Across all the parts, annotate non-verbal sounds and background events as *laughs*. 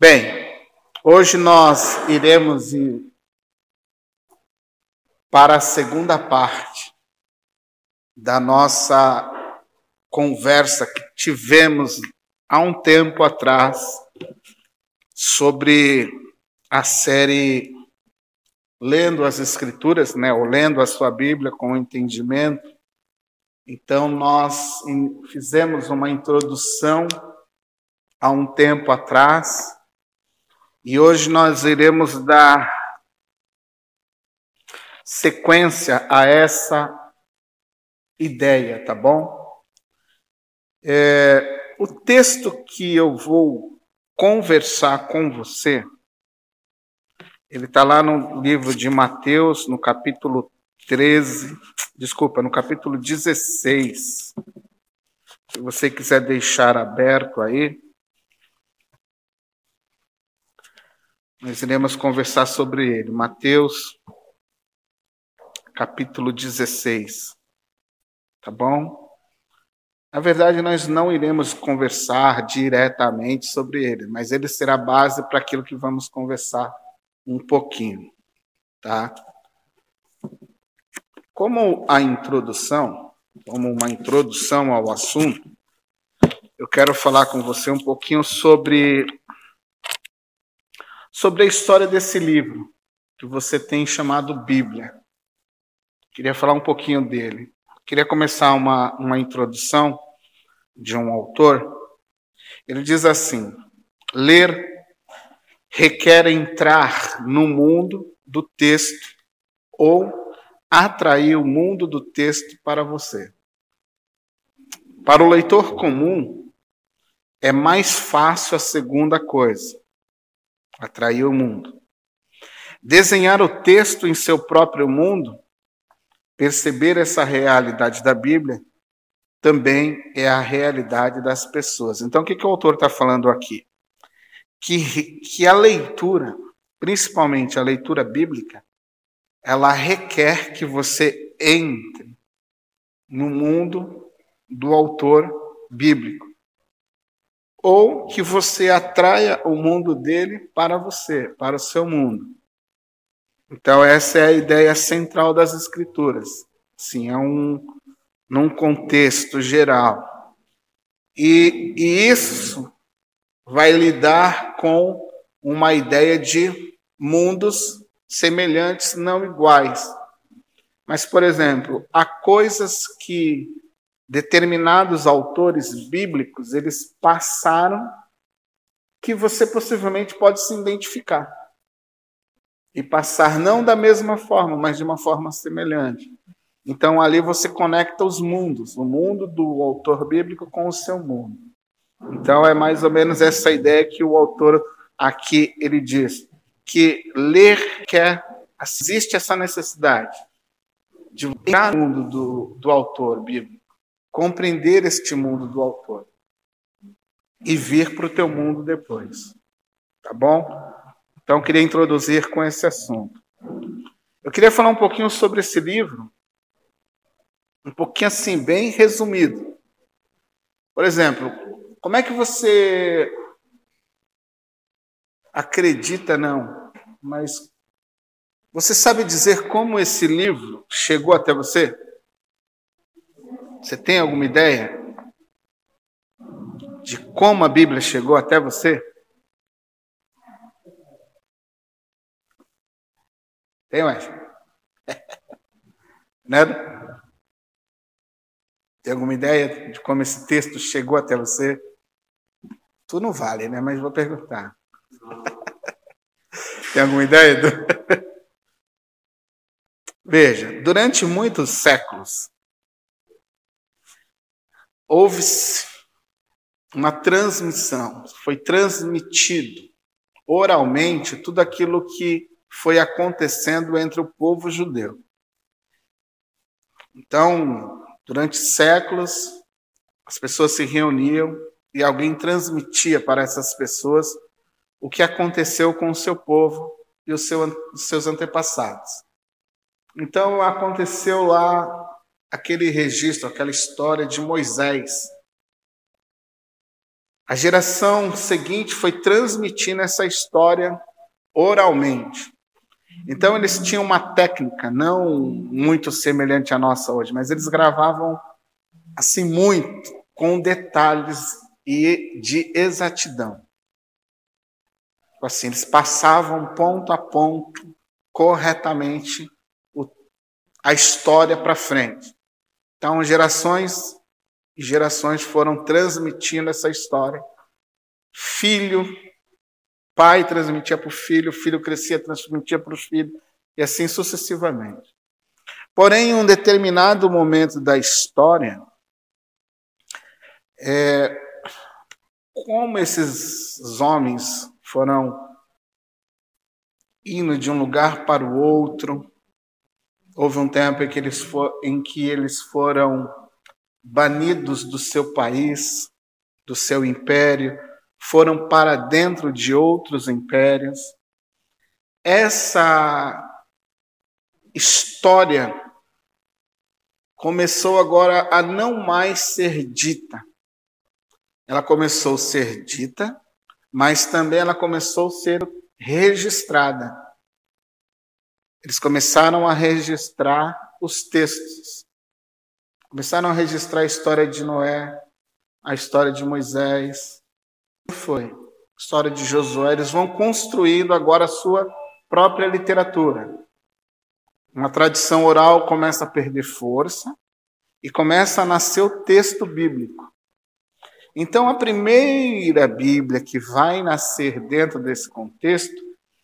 Bem, hoje nós iremos ir para a segunda parte da nossa conversa que tivemos há um tempo atrás sobre a série Lendo as Escrituras, né, ou lendo a sua Bíblia com entendimento. Então, nós fizemos uma introdução há um tempo atrás e hoje nós iremos dar sequência a essa ideia, tá bom? É, o texto que eu vou conversar com você, ele está lá no livro de Mateus, no capítulo 13, desculpa, no capítulo 16. Se você quiser deixar aberto aí. Nós iremos conversar sobre ele. Mateus, capítulo 16. Tá bom? Na verdade, nós não iremos conversar diretamente sobre ele, mas ele será base para aquilo que vamos conversar um pouquinho, tá? Como a introdução, como uma introdução ao assunto, eu quero falar com você um pouquinho sobre sobre a história desse livro que você tem chamado Bíblia. Queria falar um pouquinho dele. Queria começar uma, uma introdução de um autor. Ele diz assim: ler requer entrar no mundo do texto ou atrair o mundo do texto para você. Para o leitor comum, é mais fácil a segunda coisa atrair o mundo. Desenhar o texto em seu próprio mundo, perceber essa realidade da Bíblia, também é a realidade das pessoas. Então, o que, que o autor está falando aqui? Que, que a leitura, principalmente a leitura bíblica, ela requer que você entre no mundo do autor bíblico ou que você atraia o mundo dele para você, para o seu mundo. Então essa é a ideia central das escrituras. Sim, é um num contexto geral. E, e isso vai lidar com uma ideia de mundos semelhantes, não iguais. Mas, por exemplo, há coisas que determinados autores bíblicos eles passaram que você possivelmente pode se identificar e passar não da mesma forma, mas de uma forma semelhante. Então ali você conecta os mundos, o mundo do autor bíblico com o seu mundo. Então é mais ou menos essa ideia que o autor aqui ele diz que ler quer existe essa necessidade de entrar no mundo do, do autor bíblico compreender este mundo do autor e vir para o teu mundo depois. Tá bom? Então, queria introduzir com esse assunto. Eu queria falar um pouquinho sobre esse livro, um pouquinho assim, bem resumido. Por exemplo, como é que você acredita, não, mas você sabe dizer como esse livro chegou até você? Você tem alguma ideia de como a Bíblia chegou até você? Tem mais? *laughs* Né? Tem alguma ideia de como esse texto chegou até você? Tu não vale, né? Mas vou perguntar. *laughs* Tem alguma ideia? *laughs* Veja, durante muitos séculos, houve uma transmissão, foi transmitido oralmente tudo aquilo que foi acontecendo entre o povo judeu. Então, durante séculos, as pessoas se reuniam e alguém transmitia para essas pessoas o que aconteceu com o seu povo e os seus antepassados. Então, aconteceu lá aquele registro, aquela história de Moisés. A geração seguinte foi transmitindo essa história oralmente. Então eles tinham uma técnica não muito semelhante à nossa hoje, mas eles gravavam assim muito com detalhes e de exatidão. Assim, eles passavam ponto a ponto corretamente a história para frente. Então, gerações e gerações foram transmitindo essa história. Filho, pai transmitia para o filho, o filho crescia, transmitia para os filhos, e assim sucessivamente. Porém, em um determinado momento da história, é, como esses homens foram indo de um lugar para o outro, houve um tempo em que eles, for, em que eles foram banidos do seu país, do seu império, foram para dentro de outros impérios. Essa história começou agora a não mais ser dita. Ela começou a ser dita, mas também ela começou a ser registrada. Eles começaram a registrar os textos. Começaram a registrar a história de Noé, a história de Moisés. Foi a história de Josué. Eles vão construindo agora a sua própria literatura. Uma tradição oral começa a perder força e começa a nascer o texto bíblico. Então, a primeira Bíblia que vai nascer dentro desse contexto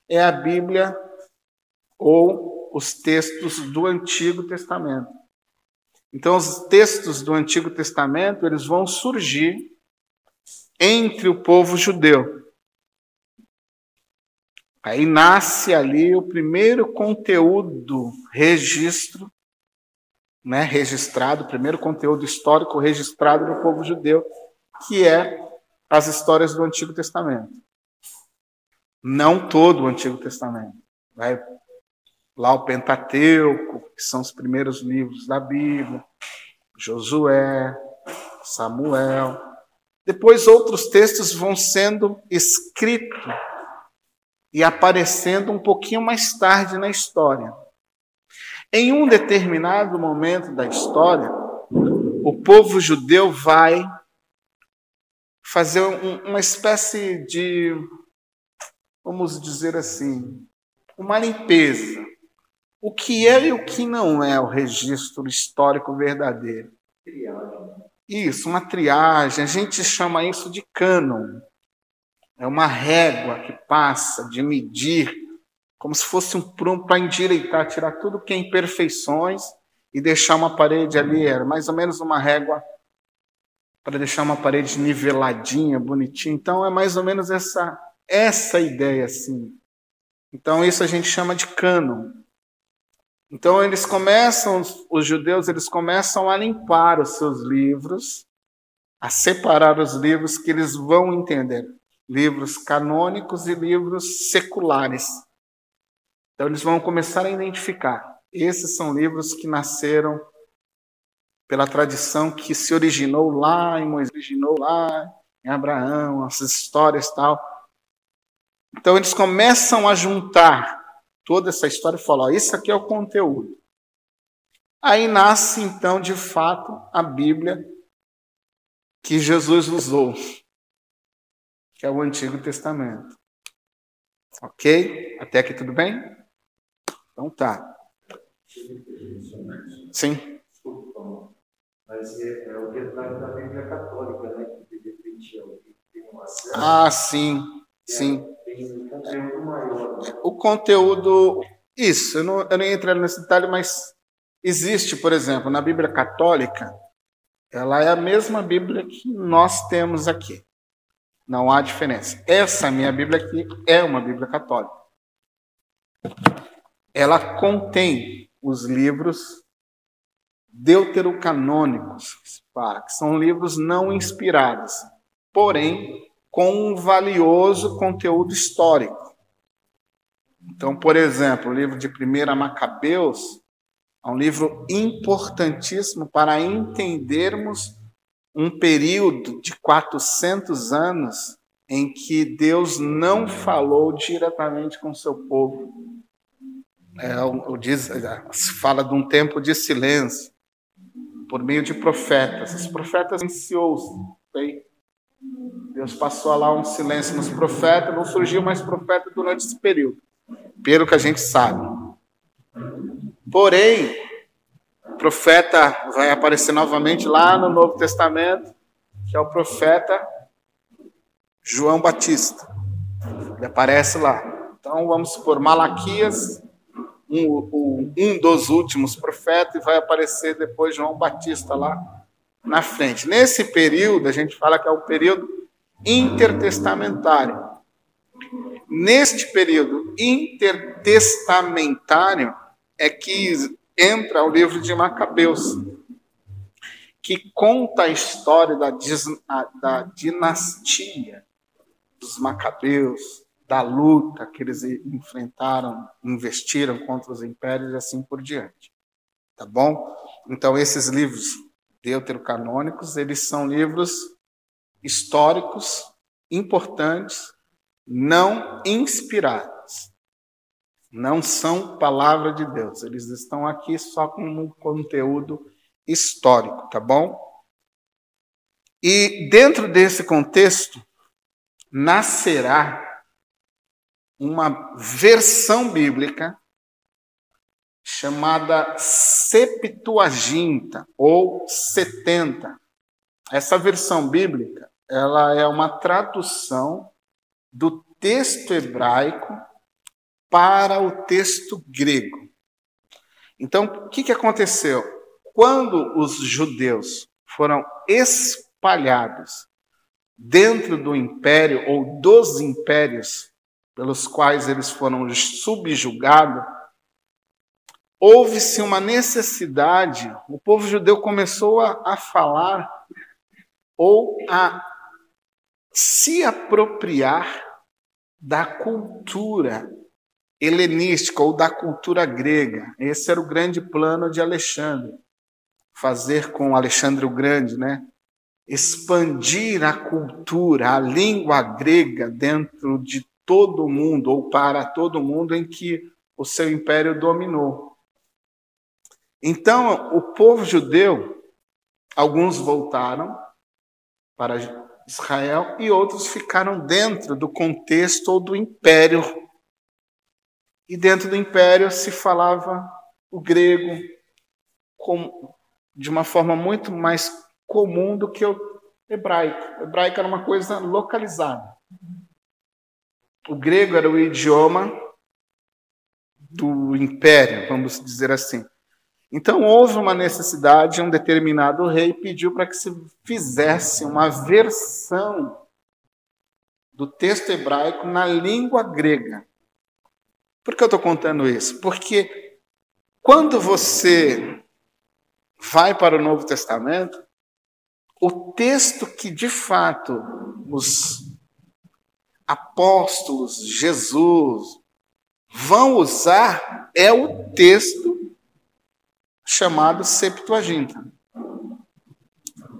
é a Bíblia ou os textos do Antigo Testamento. Então, os textos do Antigo Testamento, eles vão surgir entre o povo judeu. Aí nasce ali o primeiro conteúdo registro, né, registrado, o primeiro conteúdo histórico registrado do povo judeu, que é as histórias do Antigo Testamento. Não todo o Antigo Testamento. Vai lá o Pentateuco, que são os primeiros livros da Bíblia, Josué, Samuel. Depois outros textos vão sendo escritos e aparecendo um pouquinho mais tarde na história. Em um determinado momento da história, o povo judeu vai fazer um, uma espécie de, vamos dizer assim, uma limpeza o que é e o que não é o registro histórico verdadeiro. Isso, uma triagem. A gente chama isso de cânon. É uma régua que passa de medir, como se fosse um prumo para endireitar, tirar tudo que é imperfeições e deixar uma parede ali. Era mais ou menos uma régua para deixar uma parede niveladinha, bonitinha. Então é mais ou menos essa essa ideia assim. Então isso a gente chama de cânon. Então eles começam, os judeus, eles começam a limpar os seus livros, a separar os livros que eles vão entender, livros canônicos e livros seculares. Então eles vão começar a identificar. Esses são livros que nasceram pela tradição que se originou lá em Moisés, originou lá em Abraão, essas histórias tal. Então eles começam a juntar toda essa história e fala: ó, isso aqui é o conteúdo. Aí nasce então, de fato, a Bíblia que Jesus usou, que é o Antigo Testamento. Ok? Até aqui tudo bem? Então tá. Sim. Mas é, o detalhe da Bíblia Católica, né? Que tem um acesso. Ah, sim, sim o conteúdo, isso, eu não, eu nem entrar nesse detalhe, mas existe, por exemplo, na Bíblia Católica, ela é a mesma Bíblia que nós temos aqui. Não há diferença. Essa minha Bíblia aqui é uma Bíblia católica. Ela contém os livros deuterocanônicos, que são livros não inspirados, porém com um valioso conteúdo histórico. Então, por exemplo, o livro de 1 Macabeus é um livro importantíssimo para entendermos um período de 400 anos em que Deus não falou diretamente com seu povo. É, diz, se fala de um tempo de silêncio por meio de profetas. Os profetas silenciou-se. Deus passou lá um silêncio nos profetas, não surgiu mais profeta durante esse período, pelo que a gente sabe. Porém, o profeta vai aparecer novamente lá no Novo Testamento, que é o profeta João Batista. Ele aparece lá. Então vamos supor, Malaquias, um, um dos últimos profetas, e vai aparecer depois João Batista lá na frente. Nesse período, a gente fala que é o período intertestamentário. Neste período intertestamentário é que entra o livro de Macabeus, que conta a história da, da dinastia dos Macabeus, da luta que eles enfrentaram, investiram contra os impérios e assim por diante. Tá bom? Então, esses livros deuterocanônicos, eles são livros históricos, importantes, não inspirados. Não são palavra de Deus. Eles estão aqui só como um conteúdo histórico, tá bom? E dentro desse contexto, nascerá uma versão bíblica chamada Septuaginta ou 70. Essa versão bíblica, ela é uma tradução do texto hebraico para o texto grego. Então, o que, que aconteceu? Quando os judeus foram espalhados dentro do império ou dos impérios pelos quais eles foram subjugados, houve-se uma necessidade, o povo judeu começou a, a falar ou a se apropriar da cultura helenística ou da cultura grega. Esse era o grande plano de Alexandre, fazer com Alexandre o Grande, né? expandir a cultura, a língua grega dentro de todo mundo ou para todo mundo em que o seu império dominou. Então, o povo judeu, alguns voltaram para Israel e outros ficaram dentro do contexto ou do império. E dentro do império se falava o grego de uma forma muito mais comum do que o hebraico. O hebraico era uma coisa localizada. O grego era o idioma do império, vamos dizer assim. Então houve uma necessidade, um determinado rei pediu para que se fizesse uma versão do texto hebraico na língua grega. Por que eu estou contando isso? Porque quando você vai para o Novo Testamento, o texto que de fato os apóstolos, Jesus, vão usar é o texto chamado Septuaginta.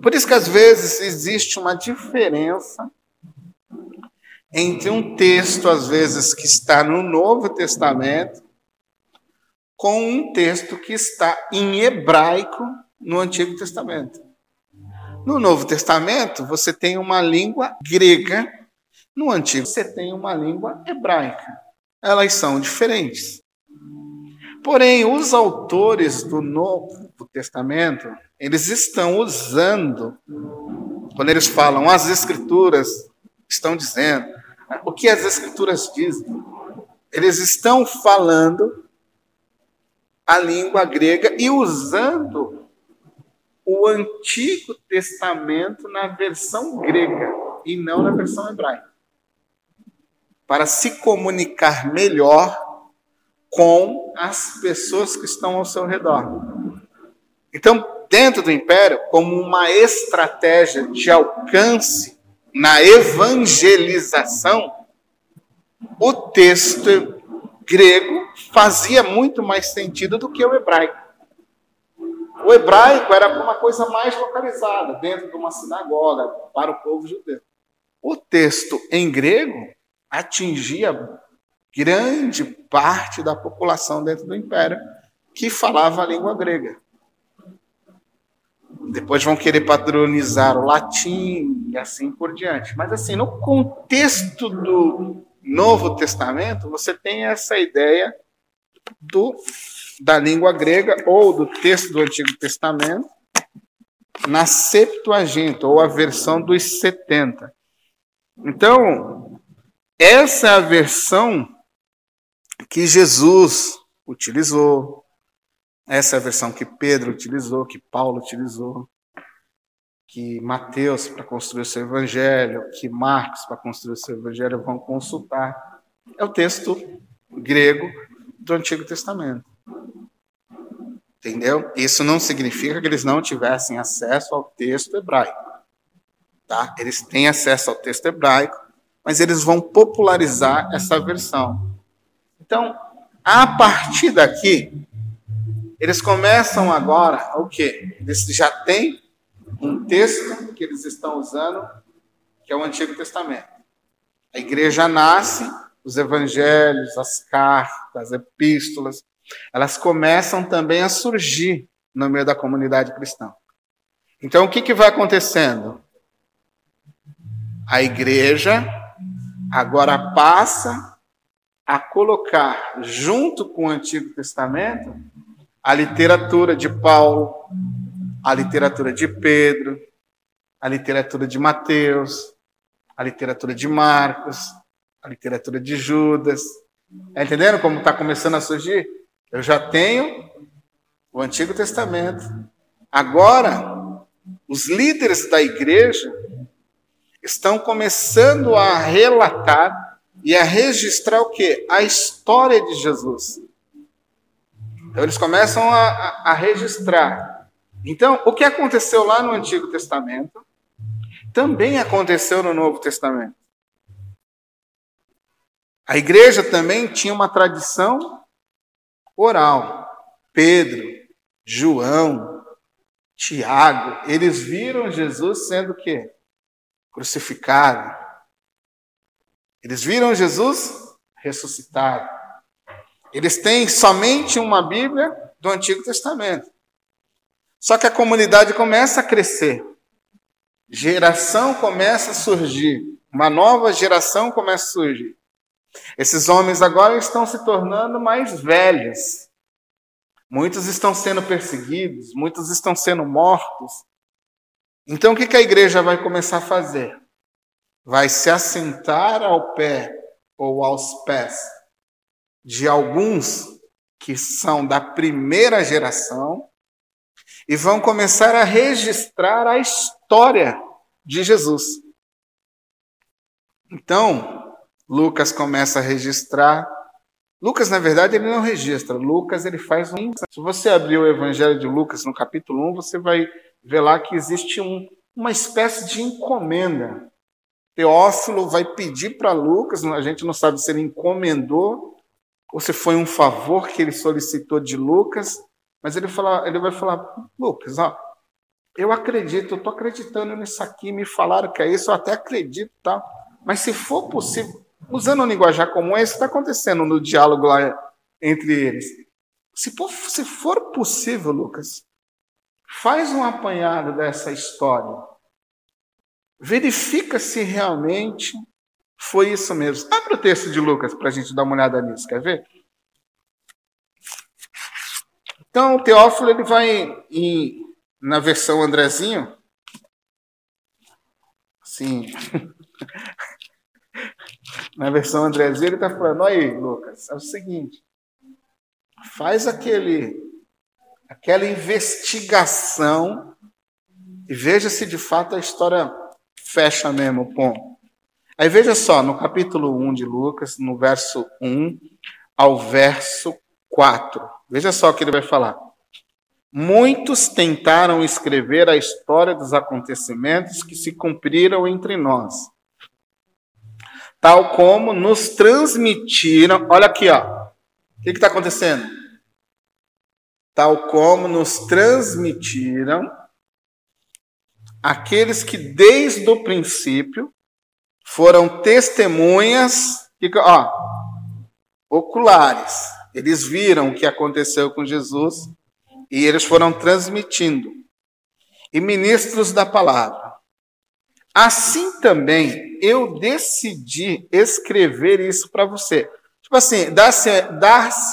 Por isso que às vezes existe uma diferença entre um texto, às vezes, que está no Novo Testamento, com um texto que está em hebraico no Antigo Testamento. No Novo Testamento, você tem uma língua grega no Antigo, você tem uma língua hebraica. Elas são diferentes. Porém, os autores do Novo Testamento, eles estão usando, quando eles falam as Escrituras, estão dizendo, o que as Escrituras dizem? Eles estão falando a língua grega e usando o Antigo Testamento na versão grega e não na versão hebraica para se comunicar melhor com as pessoas que estão ao seu redor. Então, dentro do império, como uma estratégia de alcance na evangelização, o texto grego fazia muito mais sentido do que o hebraico. O hebraico era uma coisa mais localizada, dentro de uma sinagoga, para o povo judeu. O texto em grego atingia grande parte da população dentro do império que falava a língua grega. Depois vão querer padronizar o latim e assim por diante. Mas assim, no contexto do Novo Testamento, você tem essa ideia do da língua grega ou do texto do Antigo Testamento na Septuaginta, ou a versão dos 70. Então, essa é a versão que Jesus utilizou, essa é a versão que Pedro utilizou, que Paulo utilizou, que Mateus, para construir o seu evangelho, que Marcos, para construir o seu evangelho, vão consultar. É o texto grego do Antigo Testamento. Entendeu? Isso não significa que eles não tivessem acesso ao texto hebraico. Tá? Eles têm acesso ao texto hebraico, mas eles vão popularizar essa versão. Então, a partir daqui, eles começam agora o quê? Eles já têm um texto que eles estão usando, que é o Antigo Testamento. A igreja nasce, os evangelhos, as cartas, as epístolas, elas começam também a surgir no meio da comunidade cristã. Então, o que, que vai acontecendo? A igreja agora passa a colocar, junto com o Antigo Testamento, a literatura de Paulo, a literatura de Pedro, a literatura de Mateus, a literatura de Marcos, a literatura de Judas. Está entendendo como está começando a surgir? Eu já tenho o Antigo Testamento. Agora, os líderes da igreja estão começando a relatar e a registrar o que? A história de Jesus. Então, eles começam a, a, a registrar. Então, o que aconteceu lá no Antigo Testamento também aconteceu no Novo Testamento. A igreja também tinha uma tradição oral. Pedro, João, Tiago, eles viram Jesus sendo o quê? Crucificado. Eles viram Jesus ressuscitado. Eles têm somente uma Bíblia do Antigo Testamento. Só que a comunidade começa a crescer. Geração começa a surgir. Uma nova geração começa a surgir. Esses homens agora estão se tornando mais velhos. Muitos estão sendo perseguidos, muitos estão sendo mortos. Então o que a igreja vai começar a fazer? Vai se assentar ao pé ou aos pés de alguns que são da primeira geração e vão começar a registrar a história de Jesus. Então, Lucas começa a registrar. Lucas, na verdade, ele não registra. Lucas, ele faz um. Se você abrir o Evangelho de Lucas no capítulo 1, você vai ver lá que existe um, uma espécie de encomenda. Teófilo vai pedir para Lucas, a gente não sabe se ele encomendou ou se foi um favor que ele solicitou de Lucas, mas ele, fala, ele vai falar: Lucas, ó, eu acredito, eu estou acreditando nisso aqui, me falaram que é isso, eu até acredito, tá? Mas se for possível, usando um linguajar comum, é isso que está acontecendo no diálogo lá entre eles. Se for, se for possível, Lucas, faz um apanhado dessa história. Verifica se realmente foi isso mesmo. Abre o texto de Lucas para a gente dar uma olhada nisso, quer ver? Então, o Teófilo ele vai em, na versão Andrezinho, assim, *laughs* na versão Andrezinho, ele está falando: aí, Lucas, é o seguinte, faz aquele, aquela investigação e veja se de fato a história fecha mesmo ponto. Aí veja só, no capítulo 1 de Lucas, no verso 1 ao verso 4. Veja só o que ele vai falar. Muitos tentaram escrever a história dos acontecimentos que se cumpriram entre nós tal como nos transmitiram. Olha aqui, ó. O que está acontecendo? tal como nos transmitiram aqueles que desde o princípio foram testemunhas, ó, oculares. Eles viram o que aconteceu com Jesus e eles foram transmitindo. E ministros da palavra. Assim também eu decidi escrever isso para você. Tipo assim, dar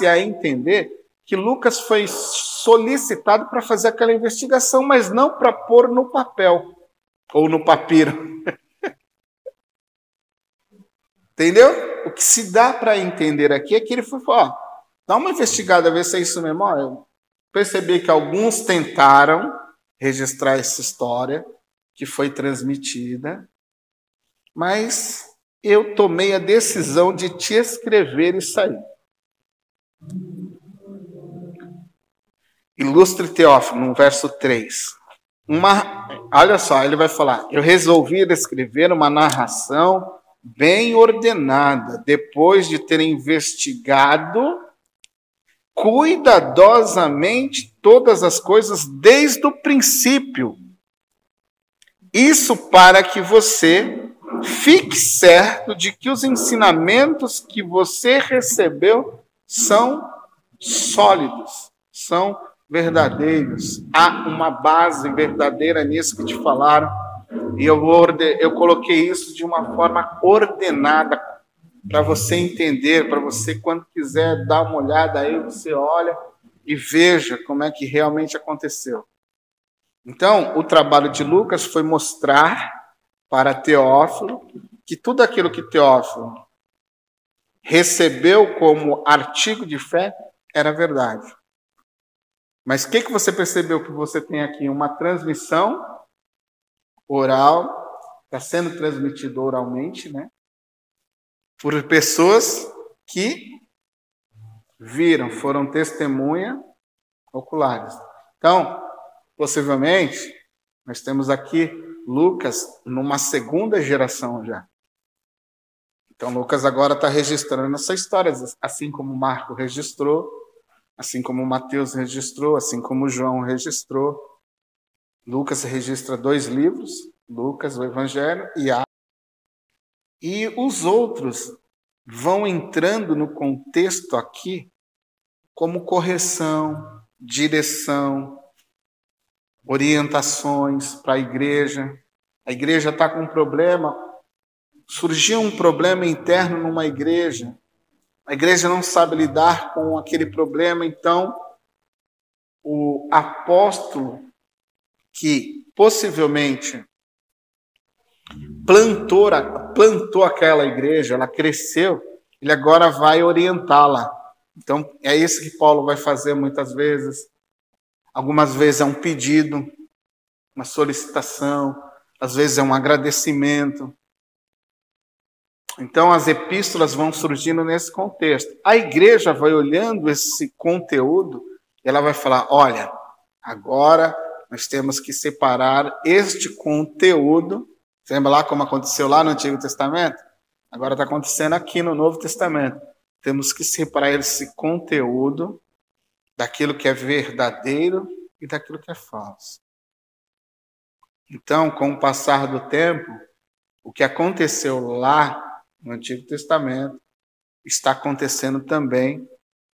a entender que Lucas foi solicitado para fazer aquela investigação, mas não para pôr no papel ou no papiro. *laughs* Entendeu? O que se dá para entender aqui é que ele foi ó, dá uma investigada, ver se é isso mesmo. Ó, eu percebi que alguns tentaram registrar essa história que foi transmitida, mas eu tomei a decisão de te escrever isso aí. Ilustre Teófilo, no verso 3. Uma, olha só, ele vai falar: Eu resolvi escrever uma narração bem ordenada, depois de ter investigado cuidadosamente todas as coisas desde o princípio. Isso para que você fique certo de que os ensinamentos que você recebeu são sólidos, são verdadeiros. Há uma base verdadeira nisso que te falaram. E eu, eu coloquei isso de uma forma ordenada para você entender, para você, quando quiser dar uma olhada aí, você olha e veja como é que realmente aconteceu. Então, o trabalho de Lucas foi mostrar para Teófilo que tudo aquilo que Teófilo recebeu como artigo de fé era verdade. Mas o que, que você percebeu que você tem aqui? Uma transmissão oral, está sendo transmitido oralmente, né? Por pessoas que viram, foram testemunha oculares. Então, possivelmente, nós temos aqui Lucas numa segunda geração já. Então, Lucas agora está registrando essa história, assim como Marco registrou, assim como Mateus registrou, assim como João registrou. Lucas registra dois livros, Lucas, o Evangelho e a e os outros vão entrando no contexto aqui como correção, direção, orientações para a igreja. A igreja está com um problema, surgiu um problema interno numa igreja, a igreja não sabe lidar com aquele problema, então o apóstolo que possivelmente plantou, plantou aquela igreja, ela cresceu, ele agora vai orientá-la. Então é isso que Paulo vai fazer muitas vezes. Algumas vezes é um pedido, uma solicitação, às vezes é um agradecimento. Então as epístolas vão surgindo nesse contexto. A igreja vai olhando esse conteúdo e ela vai falar: olha, agora nós temos que separar este conteúdo. Você lembra lá como aconteceu lá no Antigo Testamento? Agora está acontecendo aqui no Novo Testamento. Temos que separar esse conteúdo daquilo que é verdadeiro e daquilo que é falso. Então, com o passar do tempo, o que aconteceu lá no Antigo Testamento está acontecendo também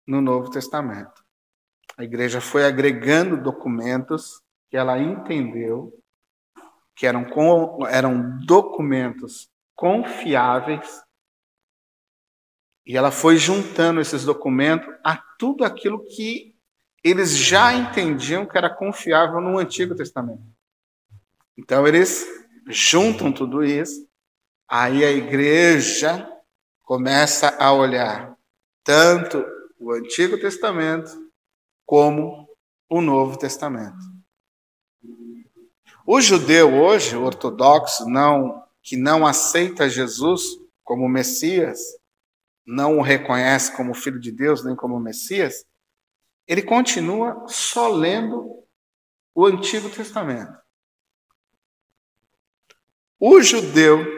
no Novo Testamento. A igreja foi agregando documentos que ela entendeu que eram, eram documentos confiáveis e ela foi juntando esses documentos a tudo aquilo que eles já entendiam que era confiável no Antigo Testamento. Então eles juntam tudo isso, aí a igreja começa a olhar tanto o Antigo Testamento como o Novo Testamento. O judeu hoje, o ortodoxo, não que não aceita Jesus como Messias, não o reconhece como filho de Deus nem como Messias, ele continua só lendo o Antigo Testamento. O judeu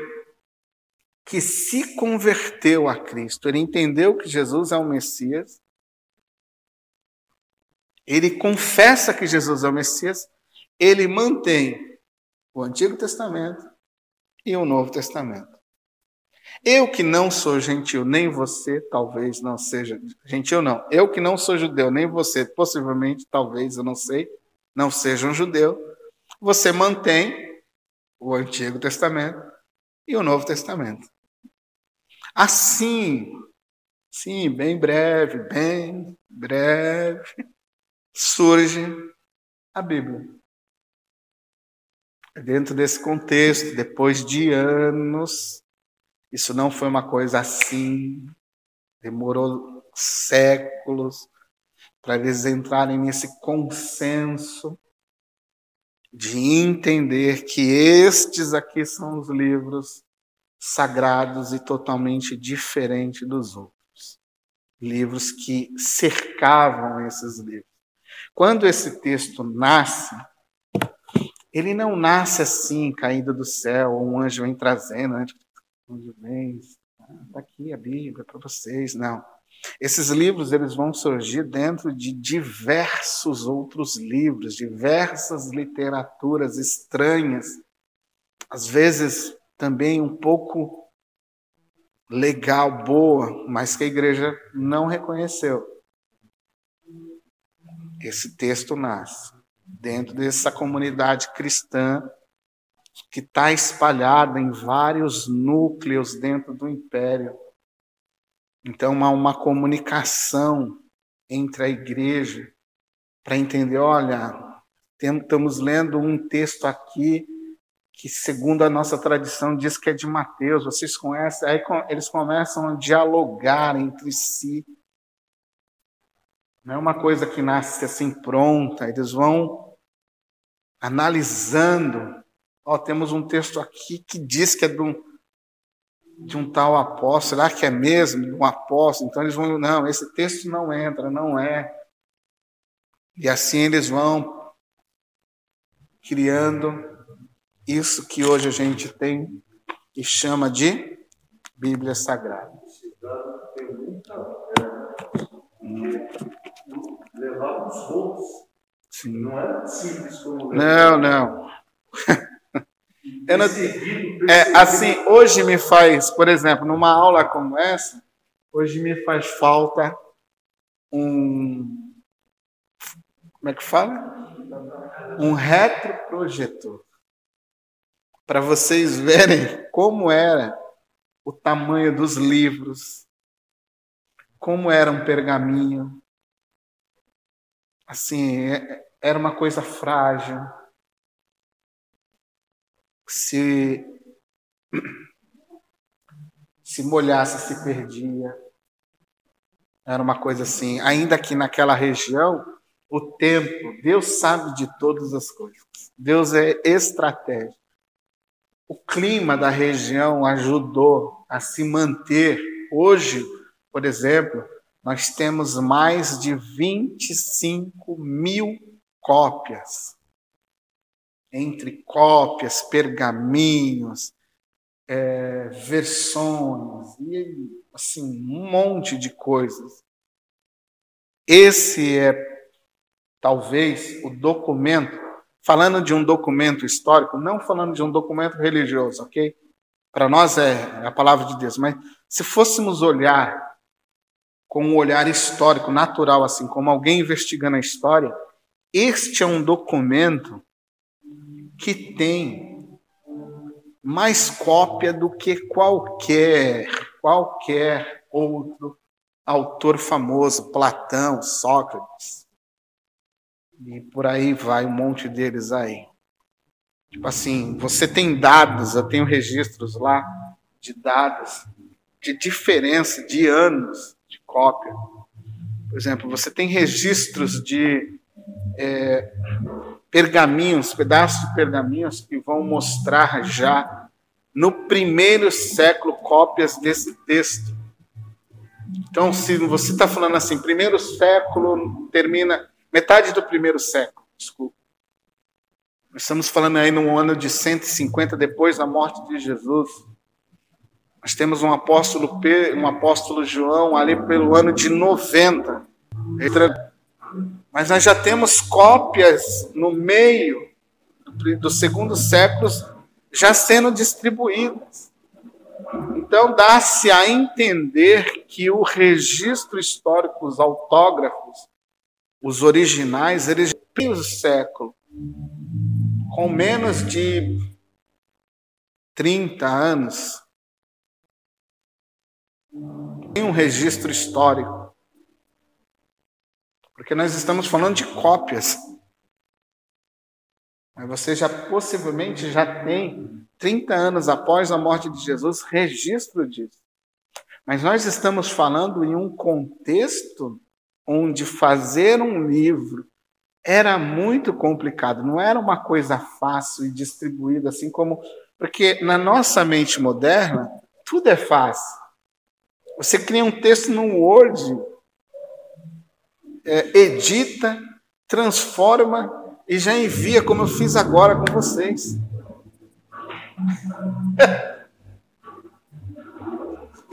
que se converteu a Cristo, ele entendeu que Jesus é o Messias, ele confessa que Jesus é o Messias, ele mantém o Antigo Testamento e o Novo Testamento. Eu que não sou gentil, nem você, talvez não seja gentil, não. Eu que não sou judeu, nem você, possivelmente, talvez, eu não sei, não seja um judeu. Você mantém o Antigo Testamento e o Novo Testamento. Assim, sim, bem breve, bem breve, surge a Bíblia. Dentro desse contexto, depois de anos isso não foi uma coisa assim, demorou séculos para eles entrarem nesse consenso de entender que estes aqui são os livros sagrados e totalmente diferentes dos outros. Livros que cercavam esses livros. Quando esse texto nasce, ele não nasce assim, caído do céu, um anjo vem trazendo, né? onde vem, está aqui a Bíblia para vocês. Não. Esses livros eles vão surgir dentro de diversos outros livros, diversas literaturas estranhas, às vezes também um pouco legal, boa, mas que a igreja não reconheceu. Esse texto nasce dentro dessa comunidade cristã que está espalhada em vários núcleos dentro do império. Então, há uma comunicação entre a igreja para entender: olha, estamos lendo um texto aqui que, segundo a nossa tradição, diz que é de Mateus, vocês conhecem? Aí eles começam a dialogar entre si. Não é uma coisa que nasce assim pronta, eles vão analisando Ó, temos um texto aqui que diz que é de um, de um tal apóstolo. Será que é mesmo um apóstolo? Então eles vão, não, esse texto não entra, não é. E assim eles vão criando isso que hoje a gente tem e chama de Bíblia Sagrada. Levar os outros. Sim. Não é simples como. Não, não. *laughs* Eu não, é, assim, hoje me faz, por exemplo, numa aula como essa, hoje me faz falta um. Como é que fala? Um retroprojetor. Para vocês verem como era o tamanho dos livros, como era um pergaminho. Assim, é, era uma coisa frágil se se molhasse, se perdia. Era uma coisa assim. Ainda que naquela região, o tempo, Deus sabe de todas as coisas. Deus é estratégico. O clima da região ajudou a se manter. Hoje, por exemplo, nós temos mais de 25 mil cópias entre cópias, pergaminhos, é, versões, e assim, um monte de coisas. Esse é talvez o documento, falando de um documento histórico, não falando de um documento religioso, ok? Para nós é a palavra de Deus, mas se fôssemos olhar com um olhar histórico, natural, assim, como alguém investigando a história, este é um documento que tem mais cópia do que qualquer, qualquer outro autor famoso, Platão, Sócrates. E por aí vai um monte deles aí. Tipo assim, você tem dados, eu tenho registros lá de dados de diferença de anos de cópia. Por exemplo, você tem registros de é, pergaminhos, pedaços de pergaminhos que vão mostrar já no primeiro século cópias desse texto. Então, se você está falando assim, primeiro século termina metade do primeiro século, desculpa. Nós estamos falando aí no ano de 150 depois da morte de Jesus. Nós temos um apóstolo Pedro, um apóstolo João ali pelo ano de 90. Mas nós já temos cópias no meio do segundo século já sendo distribuídas. Então, dá-se a entender que o registro histórico, os autógrafos, os originais, eles já o século, com menos de 30 anos, tem um registro histórico. Porque nós estamos falando de cópias. Mas você já possivelmente já tem 30 anos após a morte de Jesus registro disso. Mas nós estamos falando em um contexto onde fazer um livro era muito complicado, não era uma coisa fácil e distribuída assim como porque na nossa mente moderna tudo é fácil. Você cria um texto no Word, é, edita, transforma e já envia, como eu fiz agora com vocês. *laughs*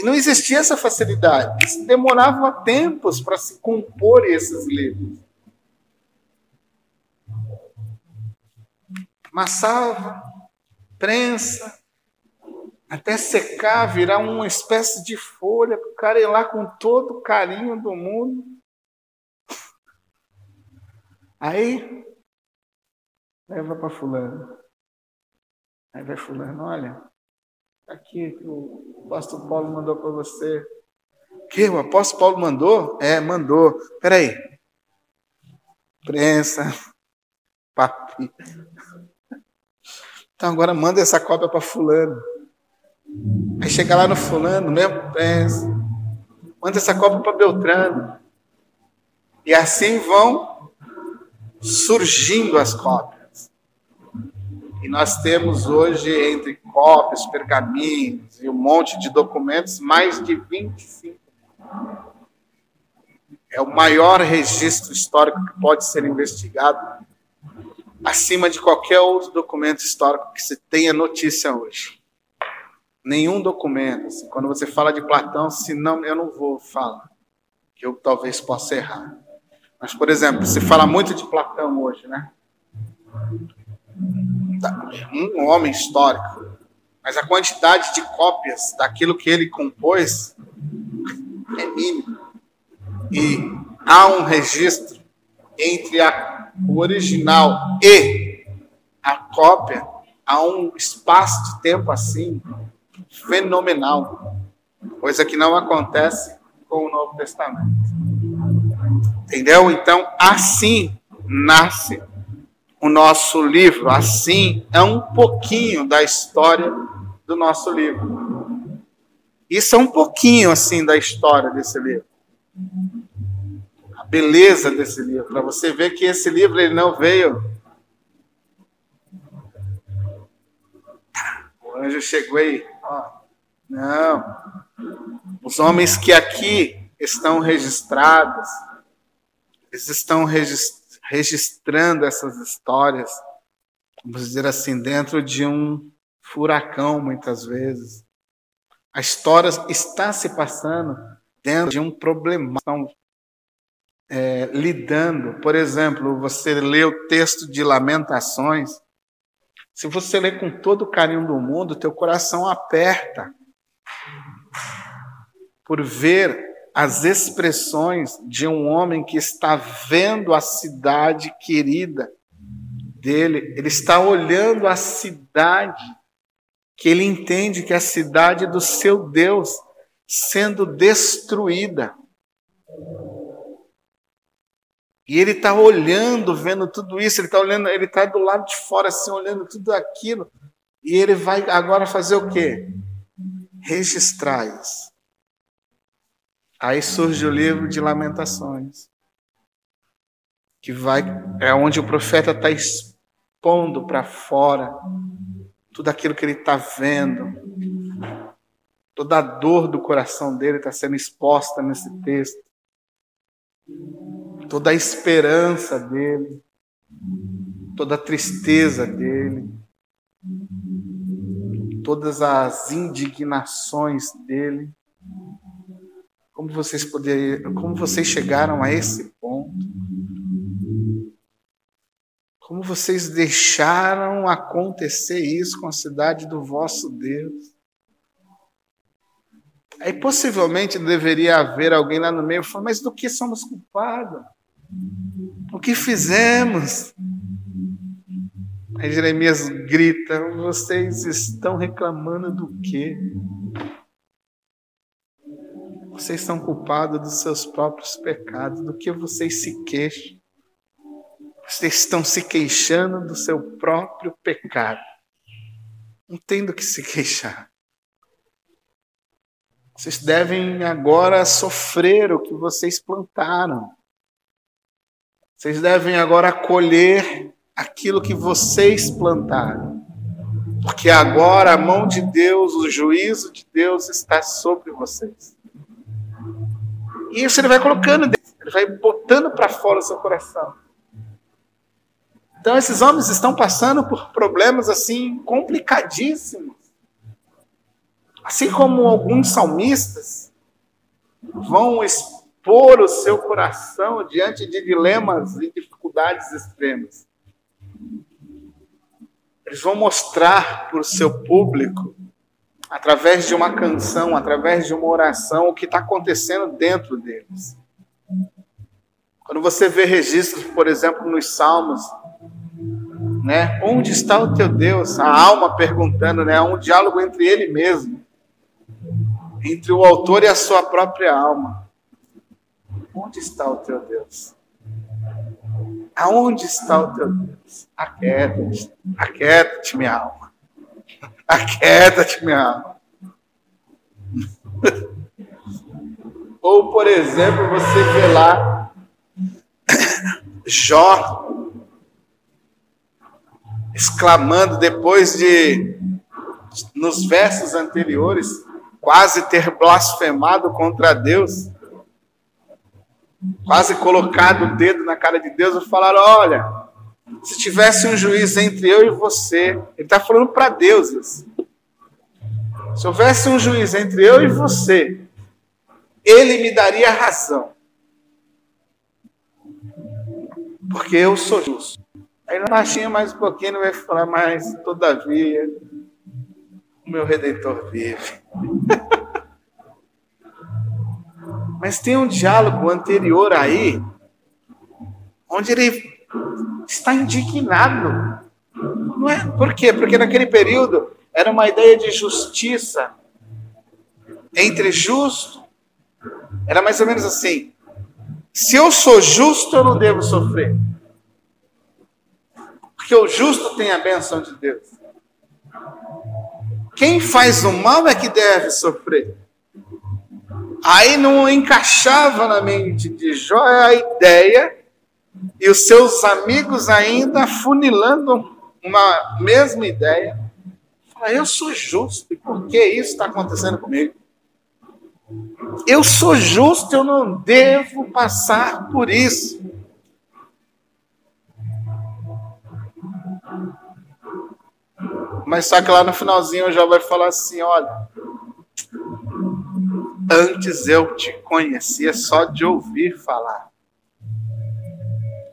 E não existia essa facilidade. Demorava tempos para se compor esses livros. Massava, prensa, até secar, virar uma espécie de folha, para o cara ir lá com todo o carinho do mundo. Aí leva para fulano. Aí vai fulano, olha, aqui o apóstolo Paulo mandou para você. Que o apóstolo Paulo mandou? É, mandou. Peraí. Prensa, papel. Então agora manda essa cópia para fulano. Aí chega lá no fulano, mesmo prensa. Manda essa cópia para Beltrano. E assim vão surgindo as cópias. E nós temos hoje, entre cópias, pergaminhos e um monte de documentos, mais de 25. É o maior registro histórico que pode ser investigado, acima de qualquer outro documento histórico que se tenha notícia hoje. Nenhum documento. Assim, quando você fala de Platão, se não, eu não vou falar, que eu talvez possa errar. Mas, por exemplo, se fala muito de Platão hoje, né? Um homem histórico, mas a quantidade de cópias daquilo que ele compôs é mínima. E há um registro entre a, o original e a cópia, há um espaço de tempo assim fenomenal, coisa que não acontece com o Novo Testamento. Entendeu? Então, assim nasce o nosso livro. Assim, é um pouquinho da história do nosso livro. Isso é um pouquinho assim da história desse livro. A beleza desse livro, para você ver que esse livro ele não veio. O anjo chegou aí. Não. Os homens que aqui estão registrados, eles estão registrados registrando essas histórias, vamos dizer assim, dentro de um furacão, muitas vezes. A história está se passando dentro de um problema. Estão é, lidando. Por exemplo, você lê o texto de Lamentações. Se você lê com todo o carinho do mundo, teu coração aperta por ver as expressões de um homem que está vendo a cidade querida dele, ele está olhando a cidade que ele entende que é a cidade do seu Deus sendo destruída. E ele está olhando, vendo tudo isso, ele está olhando, ele está do lado de fora, assim, olhando tudo aquilo. E ele vai agora fazer o quê? Registrar isso. Aí surge o livro de Lamentações, que vai é onde o profeta está expondo para fora tudo aquilo que ele está vendo, toda a dor do coração dele está sendo exposta nesse texto, toda a esperança dele, toda a tristeza dele, todas as indignações dele. Como vocês poderiam, como vocês chegaram a esse ponto? Como vocês deixaram acontecer isso com a cidade do vosso Deus? Aí possivelmente deveria haver alguém lá no meio falando, mas do que somos culpados? O que fizemos? Aí Jeremias grita: Vocês estão reclamando do quê? Vocês são culpados dos seus próprios pecados, do que vocês se queixam. Vocês estão se queixando do seu próprio pecado. Não tem do que se queixar. Vocês devem agora sofrer o que vocês plantaram. Vocês devem agora colher aquilo que vocês plantaram. Porque agora a mão de Deus, o juízo de Deus está sobre vocês. E isso ele vai colocando, ele vai botando para fora o seu coração. Então, esses homens estão passando por problemas assim complicadíssimos. Assim como alguns salmistas vão expor o seu coração diante de dilemas e dificuldades extremas. Eles vão mostrar para o seu público, através de uma canção, através de uma oração, o que está acontecendo dentro deles. Quando você vê registros, por exemplo, nos Salmos, né? Onde está o teu Deus? A alma perguntando, né? um diálogo entre ele mesmo, entre o autor e a sua própria alma. Onde está o teu Deus? Aonde está o teu Deus? Aquieta-te, aquieta-te, minha alma. Aquieta-te, minha alma. Ou, por exemplo, você vê lá Jó exclamando depois de, nos versos anteriores, quase ter blasfemado contra Deus, quase colocado o dedo na cara de Deus e falar: Olha, se tivesse um juiz entre eu e você, ele está falando para Deus isso. Se houvesse um juiz entre eu e você, ele me daria razão. Porque eu sou justo. Aí na baixinha mais um pouquinho vai falar, mas todavia o meu redentor vive. *laughs* mas tem um diálogo anterior aí, onde ele está indignado. Não é? Por quê? Porque naquele período era uma ideia de justiça entre justo. Era mais ou menos assim: se eu sou justo, eu não devo sofrer. Porque o justo tem a benção de Deus. Quem faz o mal é que deve sofrer. Aí não encaixava na mente de Jó a ideia, e os seus amigos ainda funilando uma mesma ideia. Fala, eu sou justo, e por que isso está acontecendo comigo? Eu sou justo, eu não devo passar por isso. Mas só que lá no finalzinho já vai falar assim: olha, antes eu te conhecia só de ouvir falar.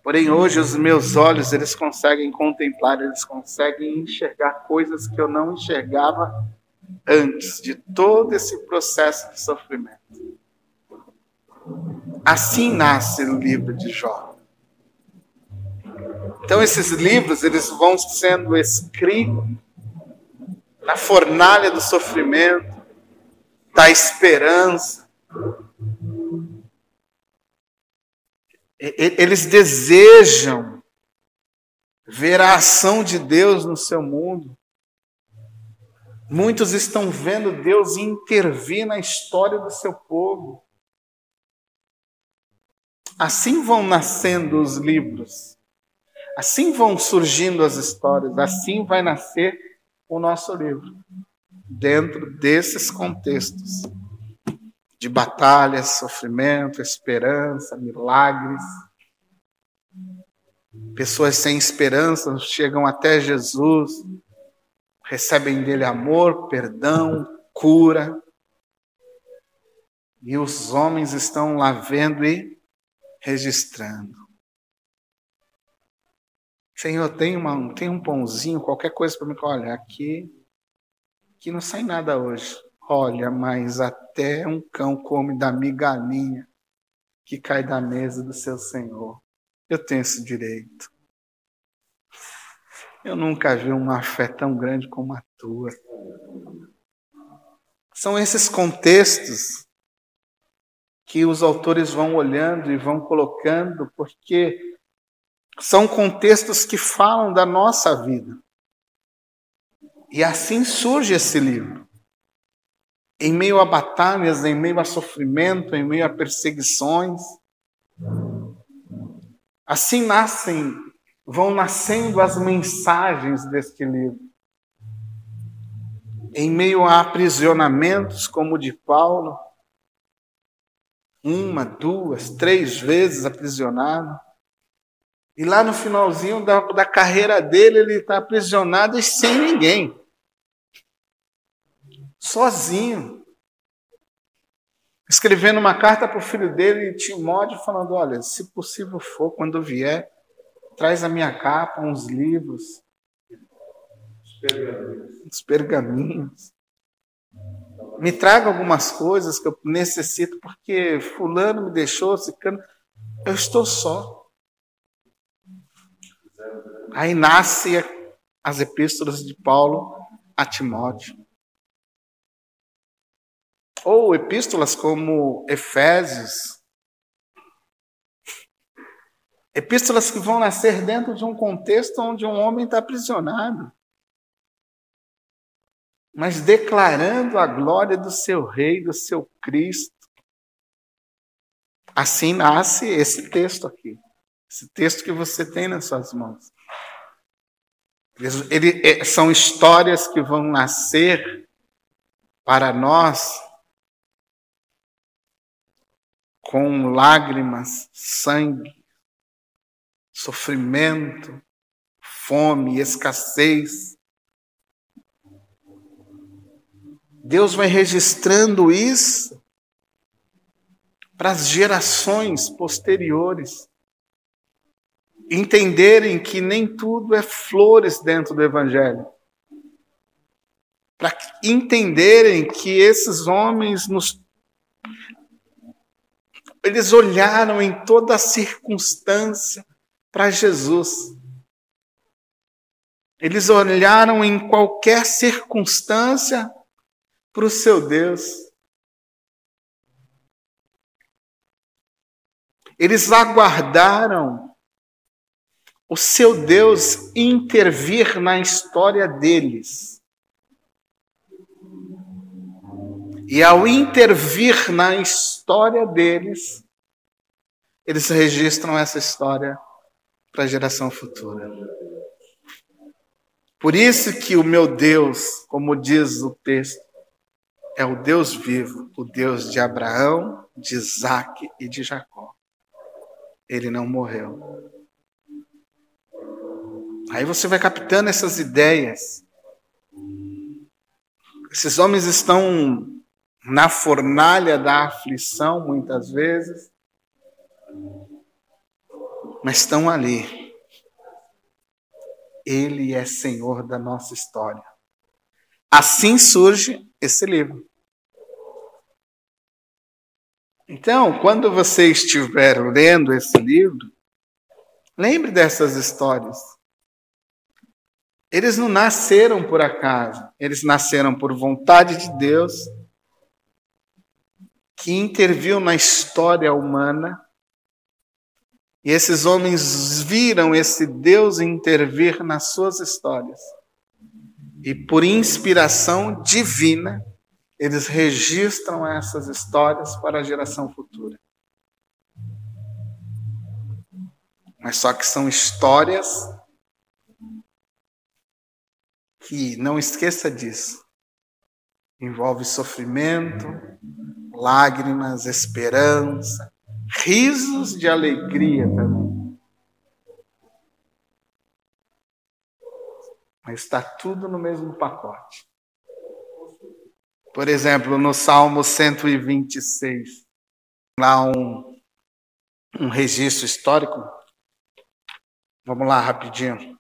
Porém, hoje os meus olhos, eles conseguem contemplar, eles conseguem enxergar coisas que eu não enxergava antes de todo esse processo de sofrimento. Assim nasce o livro de Jó. Então esses livros, eles vão sendo escritos na fornalha do sofrimento, da esperança. Eles desejam ver a ação de Deus no seu mundo. Muitos estão vendo Deus intervir na história do seu povo. Assim vão nascendo os livros, assim vão surgindo as histórias, assim vai nascer o nosso livro, dentro desses contextos de batalhas, sofrimento, esperança, milagres. Pessoas sem esperança chegam até Jesus, recebem dele amor, perdão, cura. E os homens estão lá vendo e registrando. Senhor, tem, uma, tem um pãozinho, qualquer coisa para mim. Olha, aqui, aqui não sai nada hoje. Olha, mas até um cão come da migalhinha que cai da mesa do seu Senhor. Eu tenho esse direito. Eu nunca vi uma fé tão grande como a tua. São esses contextos que os autores vão olhando e vão colocando, porque são contextos que falam da nossa vida. E assim surge esse livro. Em meio a batalhas, em meio a sofrimento, em meio a perseguições. Assim nascem, vão nascendo as mensagens deste livro. Em meio a aprisionamentos, como o de Paulo, uma, duas, três vezes aprisionado. E lá no finalzinho da, da carreira dele, ele está aprisionado e sem ninguém. Sozinho. Escrevendo uma carta para o filho dele, Timóteo, falando: Olha, se possível for, quando vier, traz a minha capa, uns livros, Os pergaminhos. Me traga algumas coisas que eu necessito, porque fulano me deixou, cicano. Eu estou só. Aí nasce as epístolas de Paulo a Timóteo. Ou epístolas como Efésios. Epístolas que vão nascer dentro de um contexto onde um homem está aprisionado mas declarando a glória do seu Rei, do seu Cristo. Assim nasce esse texto aqui, esse texto que você tem nas suas mãos. Ele, é, são histórias que vão nascer para nós com lágrimas, sangue, sofrimento, fome, escassez, Deus vai registrando isso para as gerações posteriores entenderem que nem tudo é flores dentro do Evangelho. Para entenderem que esses homens nos. Eles olharam em toda circunstância para Jesus. Eles olharam em qualquer circunstância para o seu Deus. Eles aguardaram o seu Deus intervir na história deles. E ao intervir na história deles, eles registram essa história para a geração futura. Por isso que o meu Deus, como diz o texto, é o Deus vivo, o Deus de Abraão, de Isaac e de Jacó. Ele não morreu. Aí você vai captando essas ideias. Esses homens estão na fornalha da aflição, muitas vezes, mas estão ali. Ele é Senhor da nossa história. Assim surge esse livro. Então, quando você estiver lendo esse livro, lembre dessas histórias. Eles não nasceram por acaso, eles nasceram por vontade de Deus, que interviu na história humana. E esses homens viram esse Deus intervir nas suas histórias. E por inspiração divina, eles registram essas histórias para a geração futura. Mas só que são histórias que, não esqueça disso, envolve sofrimento, lágrimas, esperança, risos de alegria também. Mas está tudo no mesmo pacote. Por exemplo, no Salmo 126, lá um, um registro histórico Vamos lá, rapidinho.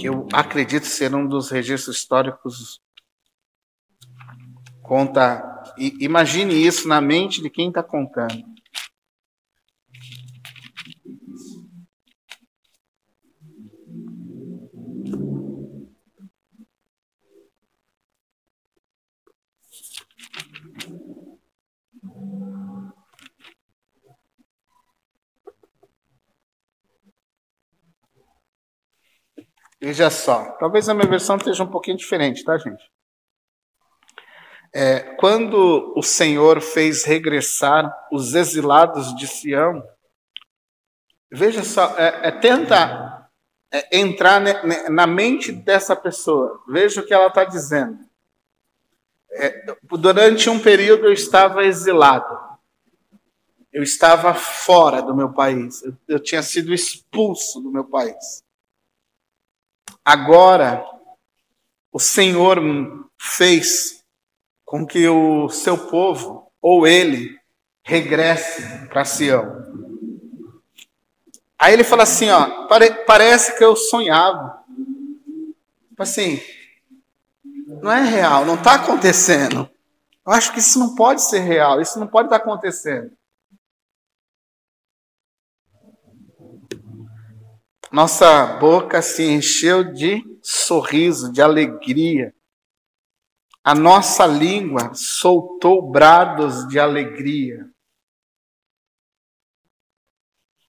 Que eu acredito ser um dos registros históricos. Conta. Imagine isso na mente de quem está contando. Veja só, talvez a minha versão esteja um pouquinho diferente, tá, gente? É, quando o Senhor fez regressar os exilados de Sião, veja só, é, é tenta é, entrar na mente dessa pessoa. Veja o que ela está dizendo. É, durante um período eu estava exilado. Eu estava fora do meu país. Eu, eu tinha sido expulso do meu país. Agora, o Senhor fez com que o seu povo, ou ele, regresse para Sião. Aí ele fala assim, ó, pare, parece que eu sonhava. Tipo assim, não é real, não está acontecendo. Eu acho que isso não pode ser real, isso não pode estar tá acontecendo. Nossa boca se encheu de sorriso, de alegria. A nossa língua soltou brados de alegria.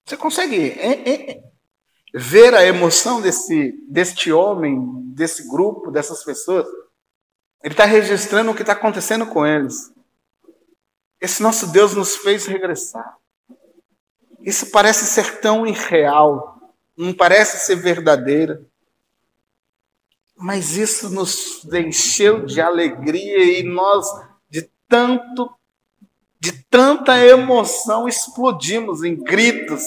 Você consegue ver a emoção desse, deste homem, desse grupo, dessas pessoas? Ele está registrando o que está acontecendo com eles. Esse nosso Deus nos fez regressar. Isso parece ser tão irreal não parece ser verdadeira. Mas isso nos encheu de alegria e nós, de tanto, de tanta emoção, explodimos em gritos.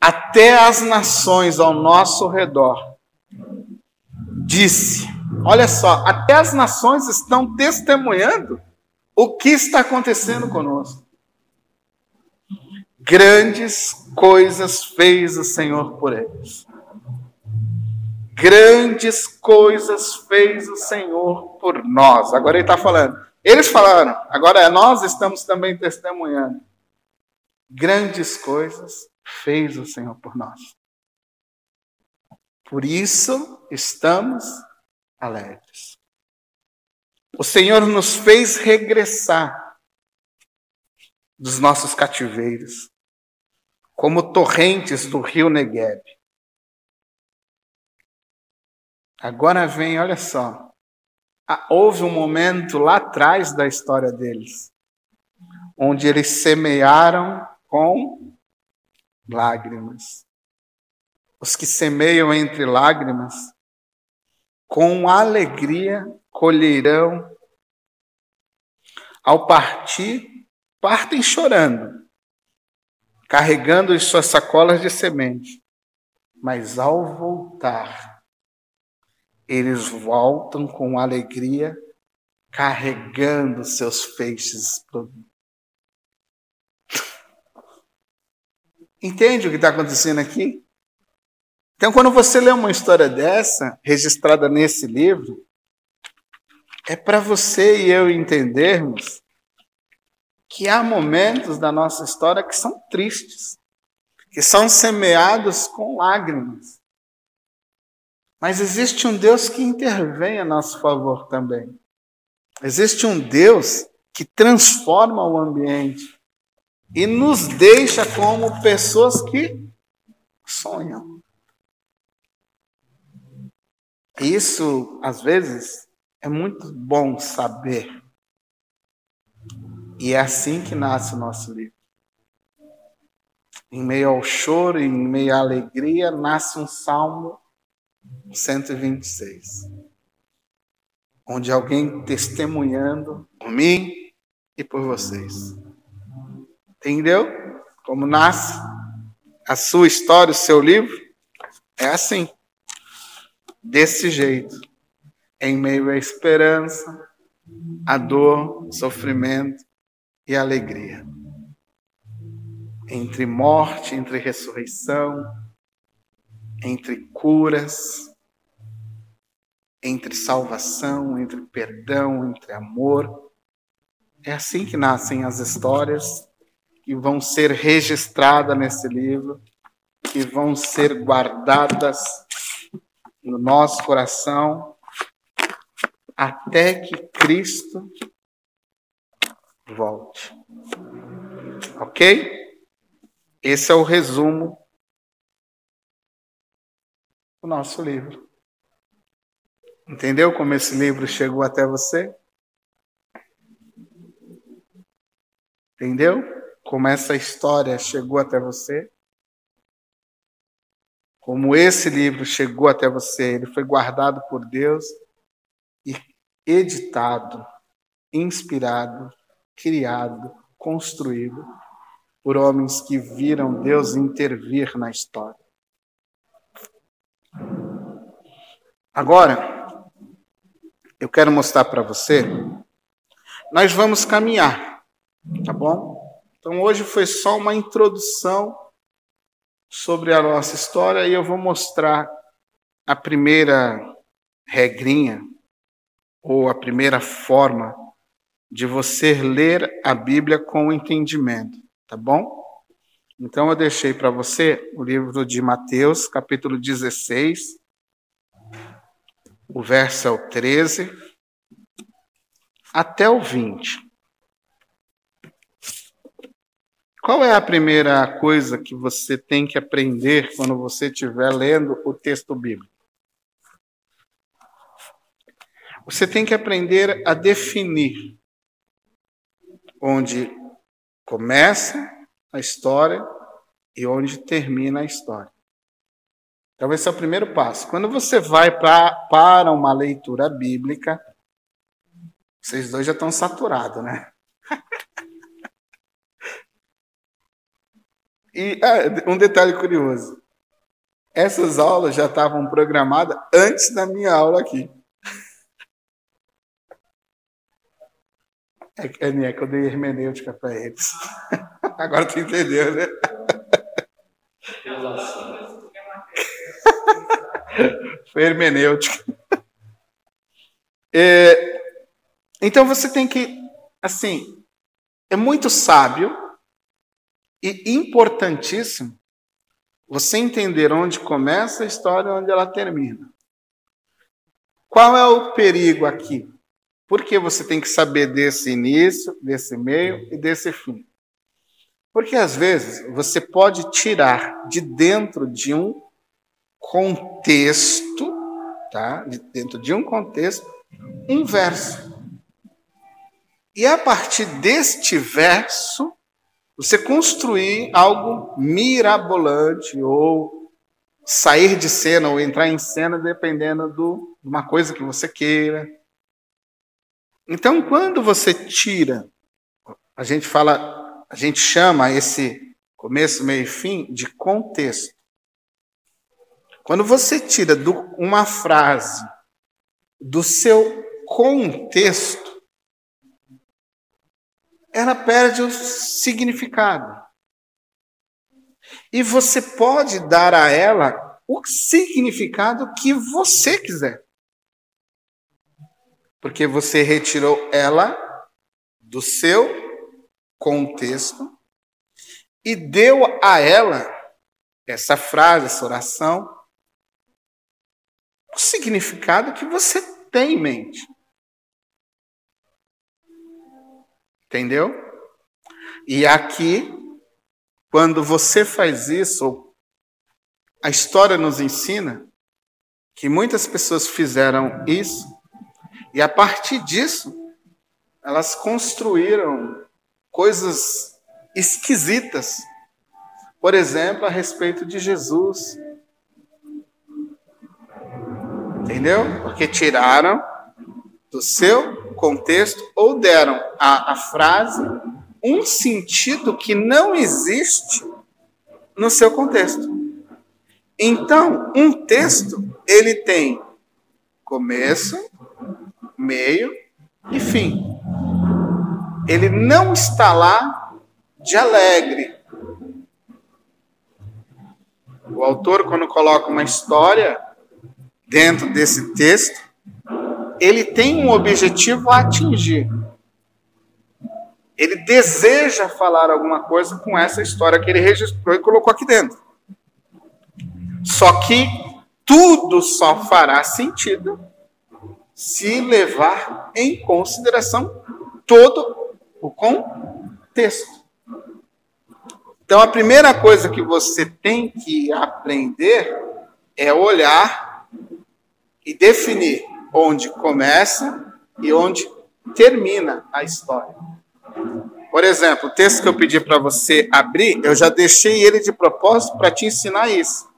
Até as nações ao nosso redor disse: Olha só, até as nações estão testemunhando o que está acontecendo conosco? Grandes coisas fez o Senhor por eles. Grandes coisas fez o Senhor por nós. Agora ele está falando. Eles falaram, agora nós estamos também testemunhando. Grandes coisas fez o Senhor por nós. Por isso estamos alegres. O Senhor nos fez regressar dos nossos cativeiros, como torrentes do rio Negueb. Agora vem, olha só. Houve um momento lá atrás da história deles, onde eles semearam com lágrimas. Os que semeiam entre lágrimas, com alegria colherão. Ao partir, partem chorando, carregando as suas sacolas de semente. Mas ao voltar, eles voltam com alegria, carregando seus feixes. Entende o que está acontecendo aqui? Então, quando você lê uma história dessa, registrada nesse livro, é para você e eu entendermos que há momentos da nossa história que são tristes, que são semeados com lágrimas. Mas existe um Deus que intervém a nosso favor também. Existe um Deus que transforma o ambiente e nos deixa como pessoas que sonham. Isso, às vezes, é muito bom saber. E é assim que nasce o nosso livro. Em meio ao choro, em meio à alegria, nasce um Salmo 126. Onde alguém testemunhando por mim e por vocês. Entendeu? Como nasce a sua história, o seu livro? É assim. Desse jeito em meio à esperança, à dor, sofrimento e alegria. Entre morte, entre ressurreição, entre curas, entre salvação, entre perdão, entre amor. É assim que nascem as histórias que vão ser registradas nesse livro, que vão ser guardadas no nosso coração até que Cristo volte. Ok? Esse é o resumo do nosso livro. Entendeu como esse livro chegou até você? Entendeu? Como essa história chegou até você? Como esse livro chegou até você? Ele foi guardado por Deus editado, inspirado, criado, construído por homens que viram Deus intervir na história. Agora, eu quero mostrar para você, nós vamos caminhar, tá bom? Então hoje foi só uma introdução sobre a nossa história e eu vou mostrar a primeira regrinha ou a primeira forma de você ler a Bíblia com entendimento, tá bom? Então eu deixei para você o livro de Mateus, capítulo 16, o verso é o 13 até o 20. Qual é a primeira coisa que você tem que aprender quando você estiver lendo o texto bíblico? Você tem que aprender a definir onde começa a história e onde termina a história. Então, esse é o primeiro passo. Quando você vai pra, para uma leitura bíblica, vocês dois já estão saturados, né? *laughs* e ah, um detalhe curioso: essas aulas já estavam programadas antes da minha aula aqui. É, é, que eu dei hermenêutica para eles. *laughs* Agora tu entendeu, né? Foi hermenêutica. É, então você tem que, assim, é muito sábio e importantíssimo você entender onde começa a história e onde ela termina. Qual é o perigo aqui? Porque você tem que saber desse início, desse meio e desse fim. Porque às vezes você pode tirar de dentro de um contexto, tá? De dentro de um contexto, um verso. E a partir deste verso, você construir algo mirabolante ou sair de cena ou entrar em cena, dependendo do, de uma coisa que você queira. Então, quando você tira, a gente fala, a gente chama esse começo, meio e fim de contexto. Quando você tira do, uma frase do seu contexto, ela perde o significado. E você pode dar a ela o significado que você quiser porque você retirou ela do seu contexto e deu a ela essa frase, essa oração, o significado que você tem em mente. Entendeu? E aqui, quando você faz isso, a história nos ensina que muitas pessoas fizeram isso e a partir disso, elas construíram coisas esquisitas. Por exemplo, a respeito de Jesus. Entendeu? Porque tiraram do seu contexto ou deram à, frase um sentido que não existe no seu contexto. Então, um texto, ele tem começo, meio e fim. Ele não está lá de alegre. O autor, quando coloca uma história dentro desse texto, ele tem um objetivo a atingir. Ele deseja falar alguma coisa com essa história que ele registrou e colocou aqui dentro. Só que tudo só fará sentido se levar em consideração todo o contexto. Então, a primeira coisa que você tem que aprender é olhar e definir onde começa e onde termina a história. Por exemplo, o texto que eu pedi para você abrir, eu já deixei ele de propósito para te ensinar isso.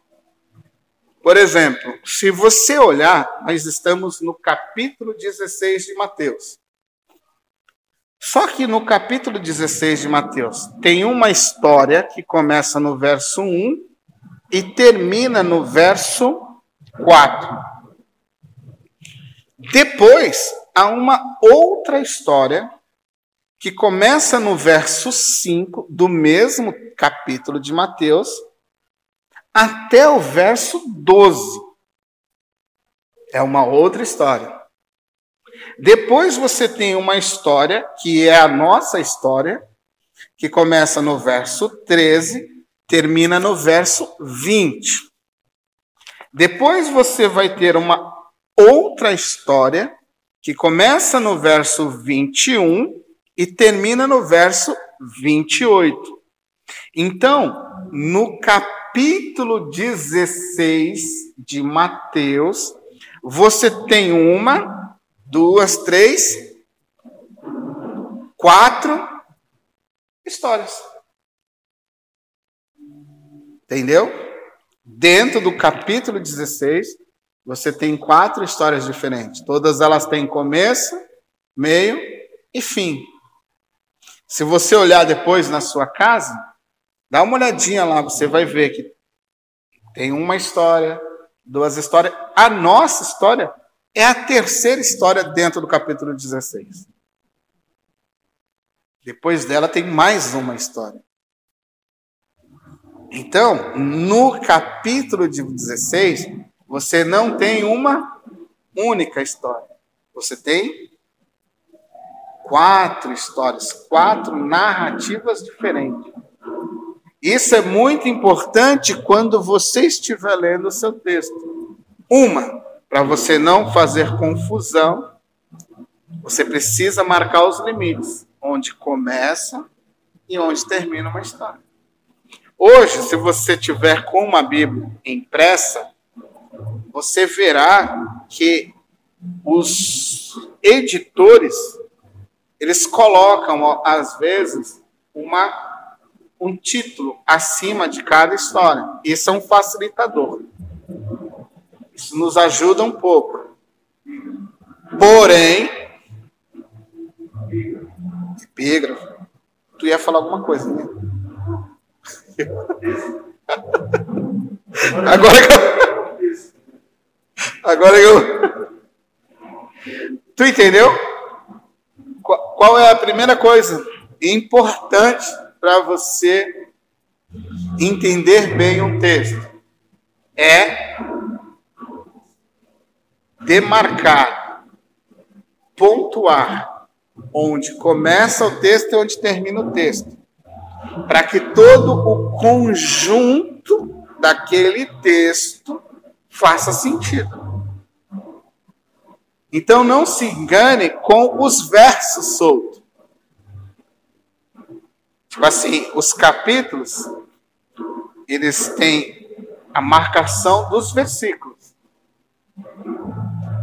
Por exemplo, se você olhar, nós estamos no capítulo 16 de Mateus. Só que no capítulo 16 de Mateus tem uma história que começa no verso 1 e termina no verso 4. Depois, há uma outra história que começa no verso 5 do mesmo capítulo de Mateus até o verso 12. É uma outra história. Depois você tem uma história que é a nossa história, que começa no verso 13, termina no verso 20. Depois você vai ter uma outra história que começa no verso 21 e termina no verso 28. Então, no capítulo 16 de Mateus, você tem uma, duas, três, quatro histórias. Entendeu? Dentro do capítulo 16, você tem quatro histórias diferentes. Todas elas têm começo, meio e fim. Se você olhar depois na sua casa, dá uma olhadinha lá, você vai ver que tem uma história, duas histórias. A nossa história é a terceira história dentro do capítulo 16. Depois dela tem mais uma história. Então, no capítulo 16, você não tem uma única história. Você tem quatro histórias, quatro narrativas diferentes. Isso é muito importante quando você estiver lendo o seu texto. Uma, para você não fazer confusão, você precisa marcar os limites, onde começa e onde termina uma história. Hoje, se você tiver com uma Bíblia impressa, você verá que os editores eles colocam às vezes uma um título acima de cada história. Isso é um facilitador. Isso nos ajuda um pouco. Porém, epígrafo. Tu ia falar alguma coisa, né? *laughs* Agora que eu Agora eu. Tu entendeu? Qual é a primeira coisa importante para você entender bem um texto? É demarcar, pontuar onde começa o texto e onde termina o texto, para que todo o conjunto daquele texto faça sentido. Então não se engane com os versos soltos. Tipo assim, os capítulos, eles têm a marcação dos versículos.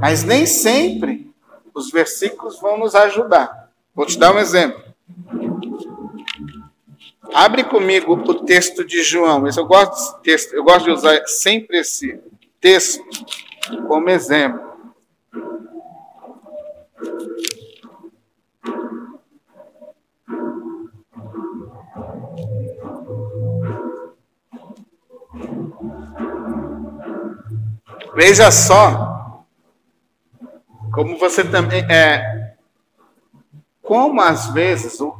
Mas nem sempre os versículos vão nos ajudar. Vou te dar um exemplo. Abre comigo o texto de João. Eu gosto, texto, eu gosto de usar sempre esse texto como exemplo. Veja só Como você também é como às vezes o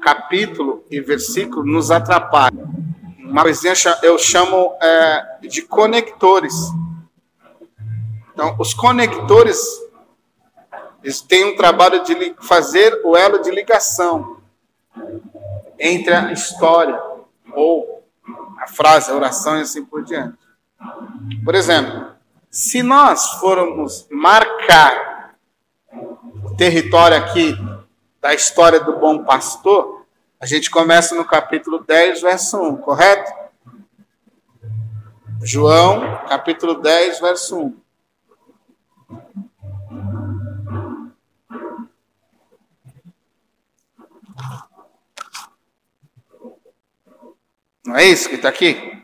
capítulo e versículo nos atrapalham. Uma coisinha eu chamo é, de conectores. Então, os conectores eles têm um trabalho de fazer o elo de ligação entre a história ou a frase, a oração e assim por diante. Por exemplo, se nós formos marcar o território aqui da história do bom pastor, a gente começa no capítulo 10, verso 1, correto? João, capítulo 10, verso 1. Não é isso que está aqui?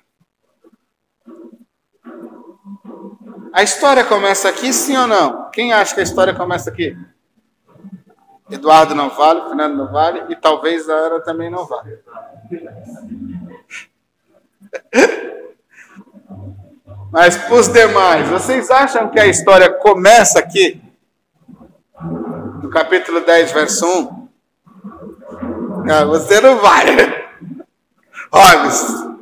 A história começa aqui, sim ou não? Quem acha que a história começa aqui? Eduardo não vale, Fernando não vale e talvez a Ana também não vale. *laughs* Mas para os demais, vocês acham que a história começa aqui? No capítulo 10, verso 1? Não, você não vai. *laughs* Robson.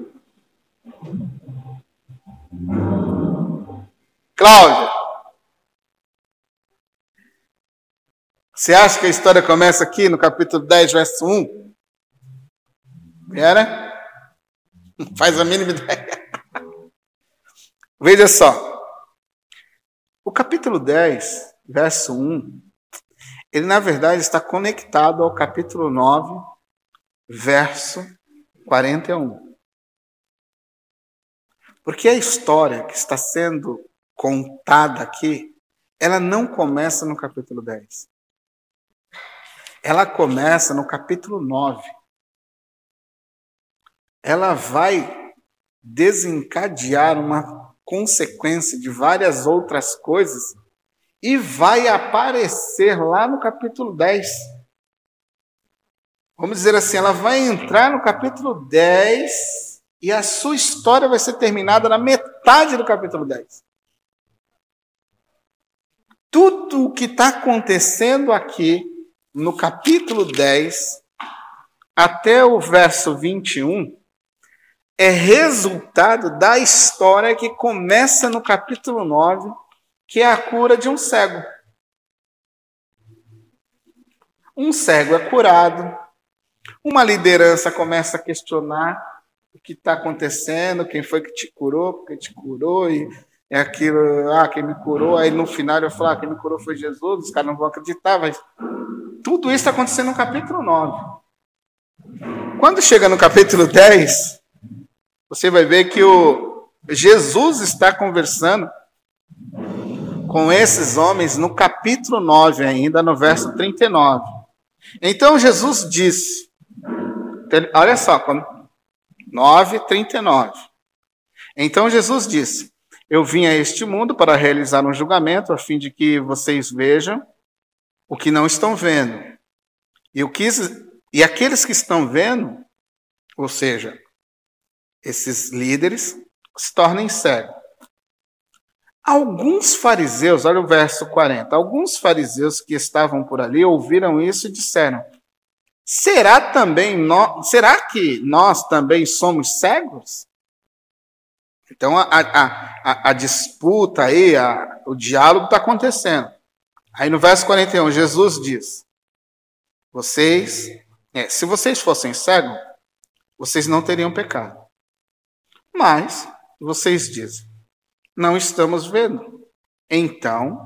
Cláudia. Você acha que a história começa aqui no capítulo 10, verso 1? Era? Faz a mínima ideia. *laughs* Veja só. O capítulo 10, verso 1, ele na verdade está conectado ao capítulo 9, verso 41. Porque a história que está sendo contada aqui, ela não começa no capítulo 10. Ela começa no capítulo 9. Ela vai desencadear uma consequência de várias outras coisas e vai aparecer lá no capítulo 10 vamos dizer assim, ela vai entrar no capítulo 10 e a sua história vai ser terminada na metade do capítulo 10. Tudo o que está acontecendo aqui no capítulo 10 até o verso 21 é resultado da história que começa no capítulo 9, que é a cura de um cego. Um cego é curado, uma liderança começa a questionar o que está acontecendo, quem foi que te curou, porque te curou, e é aquilo, ah, quem me curou, aí no final eu falo, ah, quem me curou foi Jesus, os caras não vão acreditar, mas tudo isso está acontecendo no capítulo 9. Quando chega no capítulo 10, você vai ver que o Jesus está conversando com esses homens no capítulo 9 ainda, no verso 39. Então Jesus disse: Olha só, 9, 39. Então Jesus disse: Eu vim a este mundo para realizar um julgamento, a fim de que vocês vejam o que não estão vendo. E, o que, e aqueles que estão vendo, ou seja, esses líderes, se tornem cegos. Alguns fariseus, olha o verso 40, alguns fariseus que estavam por ali ouviram isso e disseram: Será também nós, será que nós também somos cegos? Então a, a, a, disputa aí, a, o diálogo está acontecendo. Aí no verso 41, Jesus diz: Vocês, é, se vocês fossem cegos, vocês não teriam pecado. Mas vocês dizem: Não estamos vendo. Então,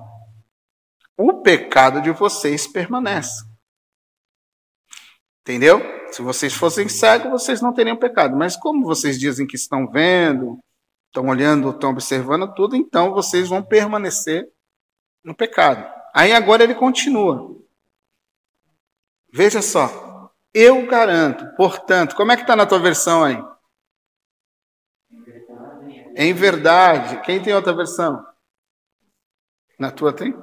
o pecado de vocês permanece. Entendeu? Se vocês fossem cegos, vocês não teriam pecado. Mas como vocês dizem que estão vendo, estão olhando, estão observando tudo, então vocês vão permanecer no pecado. Aí agora ele continua. Veja só. Eu garanto, portanto, como é que está na tua versão aí? Em verdade. Quem tem outra versão? Na tua tem?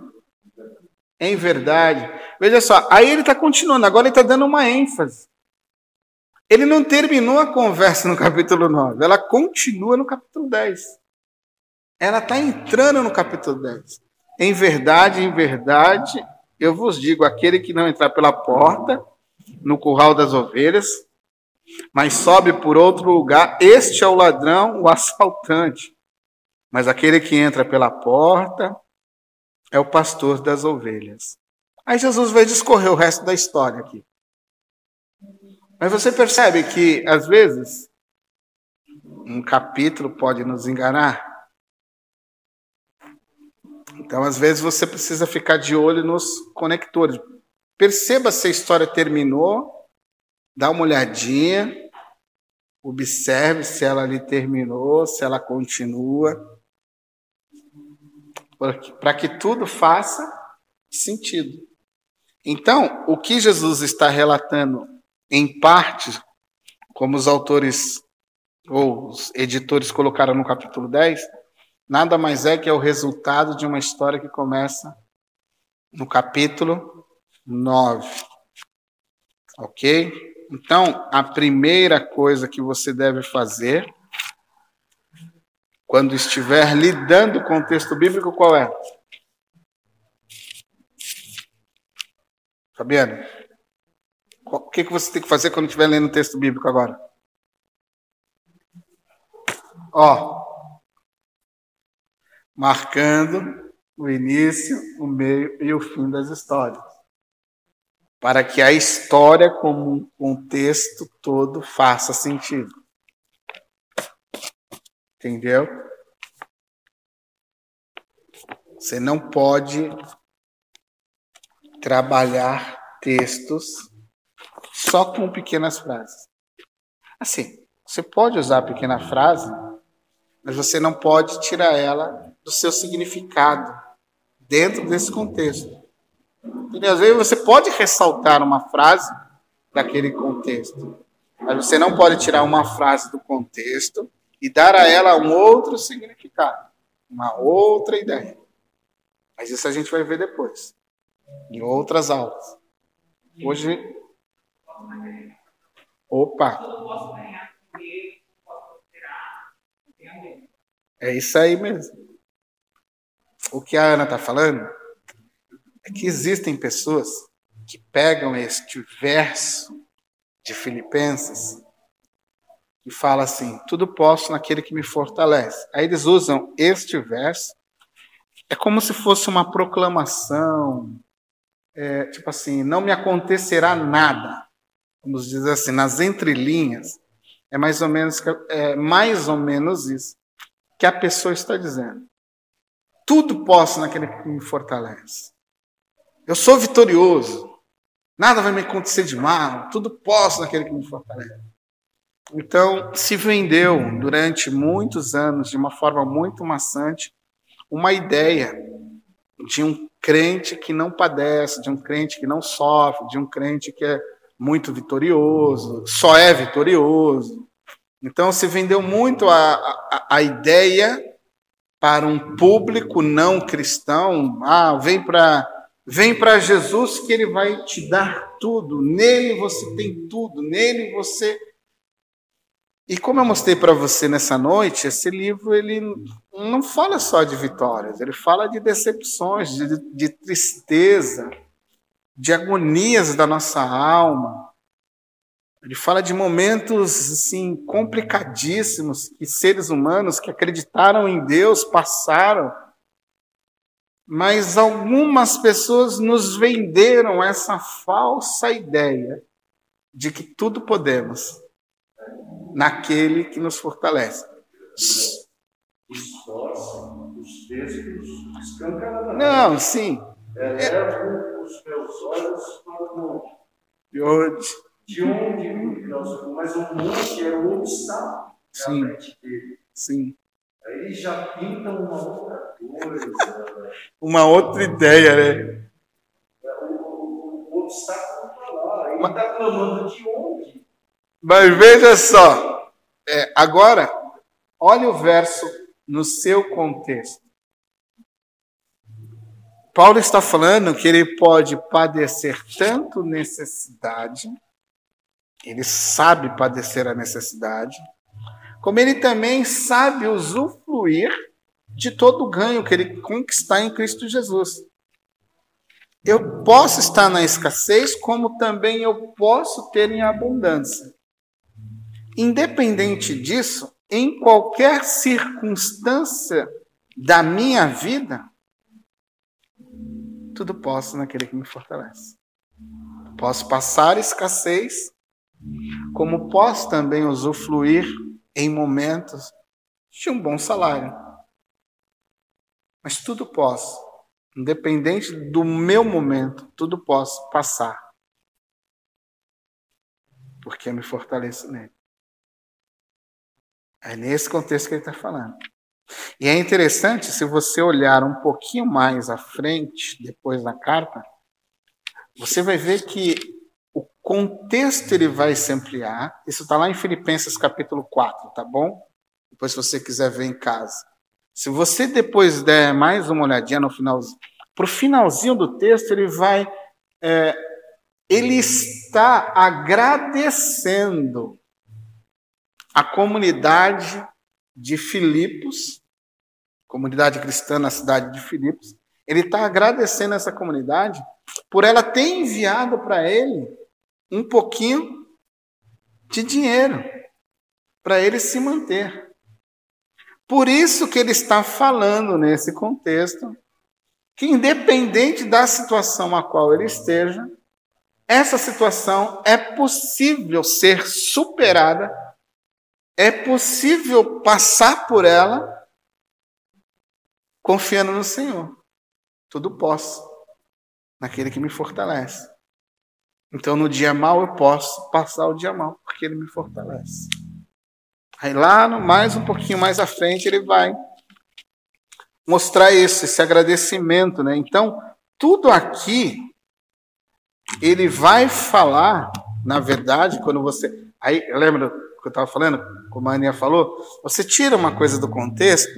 Em verdade. Veja só, aí ele está continuando, agora ele está dando uma ênfase. Ele não terminou a conversa no capítulo 9, ela continua no capítulo 10. Ela está entrando no capítulo 10. Em verdade, em verdade, eu vos digo: aquele que não entrar pela porta, no curral das ovelhas, mas sobe por outro lugar, este é o ladrão, o assaltante. Mas aquele que entra pela porta é o pastor das ovelhas. Aí Jesus vai discorrer o resto da história aqui. Mas você percebe que, às vezes, um capítulo pode nos enganar. Então, às vezes, você precisa ficar de olho nos conectores. Perceba se a história terminou, dá uma olhadinha, observe se ela ali terminou, se ela continua, para que tudo faça sentido. Então, o que Jesus está relatando em parte, como os autores ou os editores colocaram no capítulo 10, nada mais é que é o resultado de uma história que começa no capítulo 9. Ok? Então, a primeira coisa que você deve fazer quando estiver lidando com o texto bíblico, qual é? Fabiano, o que, que você tem que fazer quando estiver lendo o texto bíblico agora? Ó, marcando o início, o meio e o fim das histórias. Para que a história, como um contexto todo, faça sentido. Entendeu? Você não pode trabalhar textos só com pequenas frases. Assim, você pode usar a pequena frase mas você não pode tirar ela do seu significado dentro desse contexto. Às vezes você pode ressaltar uma frase daquele contexto, mas você não pode tirar uma frase do contexto e dar a ela um outro significado, uma outra ideia. Mas isso a gente vai ver depois, em outras aulas. Hoje. Opa! É isso aí mesmo. O que a Ana está falando é que existem pessoas que pegam este verso de Filipenses e fala assim: tudo posso naquele que me fortalece. Aí eles usam este verso, é como se fosse uma proclamação, é, tipo assim, não me acontecerá nada. Vamos dizer assim, nas entrelinhas, é mais ou menos, é mais ou menos isso que a pessoa está dizendo. Tudo posso naquele que me fortalece. Eu sou vitorioso. Nada vai me acontecer de mal. Tudo posso naquele que me fortalece. Então, se vendeu durante muitos anos, de uma forma muito maçante, uma ideia de um crente que não padece, de um crente que não sofre, de um crente que é muito vitorioso, só é vitorioso. Então se vendeu muito a, a, a ideia para um público não cristão. Ah, vem para vem para Jesus que ele vai te dar tudo. Nele você tem tudo. Nele você e como eu mostrei para você nessa noite, esse livro ele não fala só de vitórias, ele fala de decepções, de, de tristeza, de agonias da nossa alma, ele fala de momentos assim complicadíssimos que seres humanos que acreditaram em Deus passaram. Mas algumas pessoas nos venderam essa falsa ideia de que tudo podemos naquele que nos fortalece. Não, sim. Elevo os meus olhos para o monte de onde mas o monte é o obstáculo Sim. dele. Sim. Aí ele já pinta uma outra coisa. uma outra ideia, né? O, o, o obstáculo está lá. Ele está clamando de onde? Mas veja só. É, agora, olha o verso no seu contexto. Paulo está falando que ele pode padecer tanto necessidade ele sabe padecer a necessidade, como ele também sabe usufruir de todo o ganho que ele conquistar em Cristo Jesus. Eu posso estar na escassez, como também eu posso ter em abundância. Independente disso, em qualquer circunstância da minha vida, tudo posso naquele que me fortalece. Posso passar escassez, como posso também usufruir em momentos de um bom salário. Mas tudo posso, independente do meu momento, tudo posso passar. Porque eu me fortaleço nele. É nesse contexto que ele está falando. E é interessante, se você olhar um pouquinho mais à frente, depois da carta, você vai ver que o contexto ele vai se ampliar. Isso está lá em Filipenses capítulo 4, tá bom? Depois, se você quiser ver em casa. Se você depois der mais uma olhadinha no finalzinho, para o finalzinho do texto, ele vai. É, ele está agradecendo a comunidade de Filipos, comunidade cristã na cidade de Filipos. Ele está agradecendo essa comunidade por ela ter enviado para ele um pouquinho de dinheiro para ele se manter. Por isso que ele está falando nesse contexto que independente da situação a qual ele esteja, essa situação é possível ser superada, é possível passar por ela confiando no Senhor. Tudo posso naquele que me fortalece. Então, no dia mal, eu posso passar o dia mal, porque ele me fortalece. Aí, lá no, mais um pouquinho mais à frente, ele vai mostrar isso, esse agradecimento. Né? Então, tudo aqui, ele vai falar, na verdade, quando você. Aí, lembra que eu estava falando, como a Aninha falou? Você tira uma coisa do contexto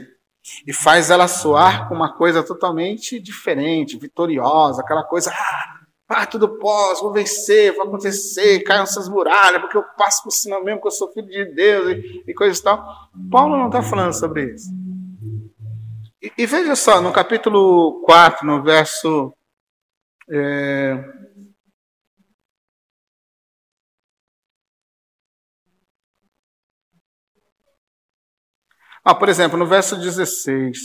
e faz ela soar com uma coisa totalmente diferente, vitoriosa, aquela coisa, ah, ah tudo posso, vou vencer, vou acontecer, caiam essas muralhas, porque eu passo por cima mesmo, que eu sou filho de Deus e, e coisa e tal. Paulo não está falando sobre isso. E, e, veja só, no capítulo 4, no verso. É, Ah, por exemplo, no verso 16.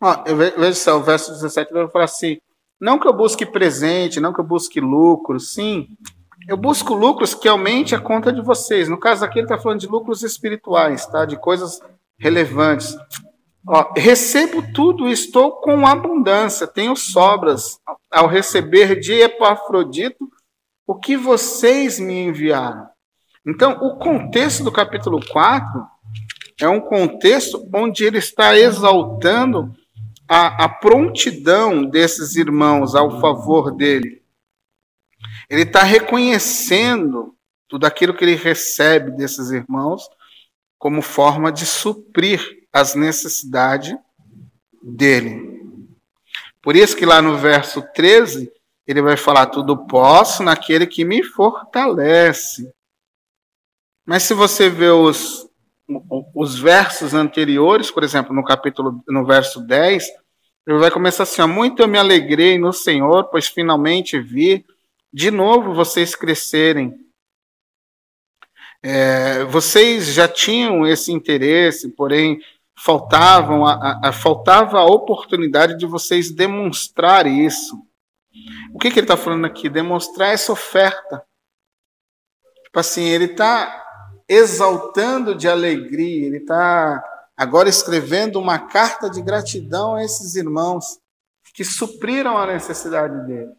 Ah, veja só, o verso 17 vai falar assim: não que eu busque presente, não que eu busque lucro, sim. Eu busco lucros que aumente a conta de vocês. No caso aqui, ele está falando de lucros espirituais, tá? de coisas relevantes. Ó, recebo tudo, estou com abundância, tenho sobras ao receber de Epafrodito o que vocês me enviaram. Então, o contexto do capítulo 4 é um contexto onde ele está exaltando a, a prontidão desses irmãos ao favor dele. Ele está reconhecendo tudo aquilo que ele recebe desses irmãos como forma de suprir as necessidades dele. Por isso que lá no verso 13, ele vai falar: Tudo posso naquele que me fortalece. Mas se você vê os, os versos anteriores, por exemplo, no capítulo, no verso 10, ele vai começar assim: ó, Muito eu me alegrei no Senhor, pois finalmente vi de novo vocês crescerem. É, vocês já tinham esse interesse, porém faltavam a, a, faltava a oportunidade de vocês demonstrar isso. O que, que ele está falando aqui? Demonstrar essa oferta. Tipo assim, ele está exaltando de alegria, ele está agora escrevendo uma carta de gratidão a esses irmãos que supriram a necessidade dele.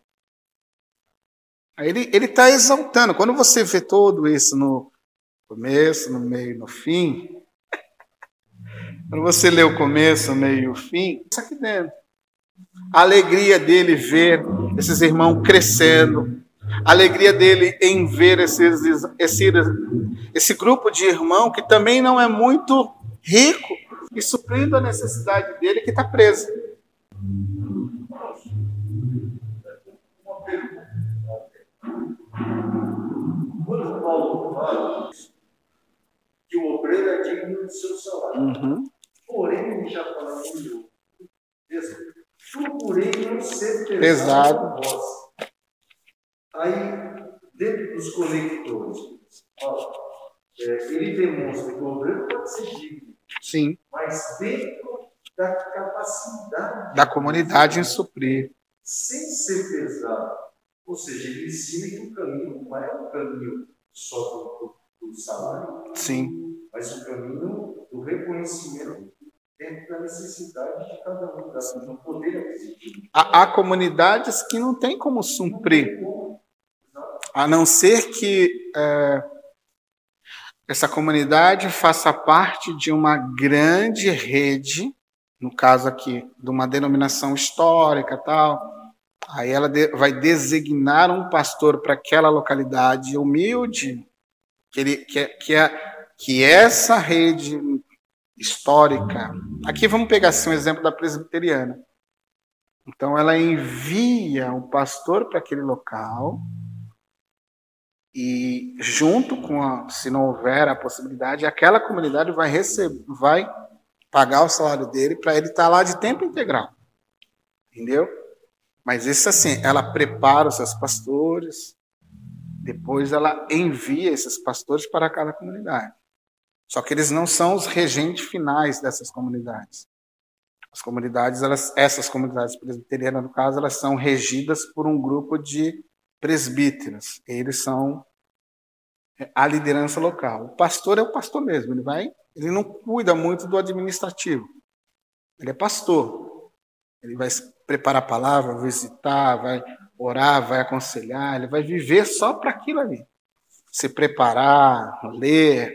Ele está exaltando. Quando você vê todo isso no começo, no meio, no fim, quando você lê o começo, o meio e o fim, isso aqui dentro. A alegria dele ver esses irmãos crescendo, a alegria dele em ver esses, esse, esse grupo de irmão que também não é muito rico e suprindo a necessidade dele que está preso. Quando Paulo fala que o obreiro é digno de seu salário, uhum. porém, ele já falou no procurei não ser pesado. pesado. Aí, dentro dos conectores, ó, é, ele demonstra que o obreiro pode ser digno. Sim. Mas dentro da capacidade da comunidade em suprir. Sem ser pesado. Ou seja, ele ensina que o caminho não é um caminho só do, do, do salário, Sim. mas o caminho do reconhecimento dentro da necessidade de cada um, do poder aquisitivo. Há, há comunidades que não têm como suprir, a não ser que é, essa comunidade faça parte de uma grande rede, no caso aqui, de uma denominação histórica tal. Aí ela vai designar um pastor para aquela localidade humilde, que, ele, que, que, é, que essa rede histórica. Aqui vamos pegar assim, um exemplo da presbiteriana. Então ela envia o pastor para aquele local e junto com a, se não houver a possibilidade, aquela comunidade vai receber, vai pagar o salário dele para ele estar tá lá de tempo integral. Entendeu? Mas isso assim, ela prepara os seus pastores, depois ela envia esses pastores para cada comunidade. Só que eles não são os regentes finais dessas comunidades. As comunidades, elas, essas comunidades presbiterianas, no caso, elas são regidas por um grupo de presbíteros. Eles são a liderança local. O pastor é o pastor mesmo, ele vai, ele não cuida muito do administrativo. Ele é pastor. Ele vai preparar a palavra, visitar, vai orar, vai aconselhar, ele vai viver só para aquilo ali. Se preparar, ler,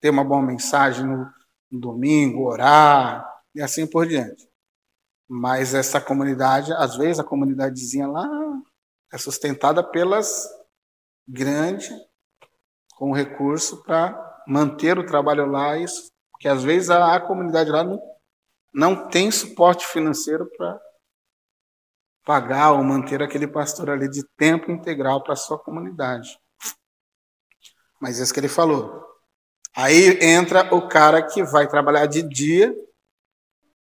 ter uma boa mensagem no, no domingo, orar e assim por diante. Mas essa comunidade, às vezes a comunidadezinha lá é sustentada pelas grandes com recurso para manter o trabalho lá, isso, porque às vezes a, a comunidade lá não, não tem suporte financeiro para pagar ou manter aquele pastor ali de tempo integral para a sua comunidade. Mas isso que ele falou. Aí entra o cara que vai trabalhar de dia,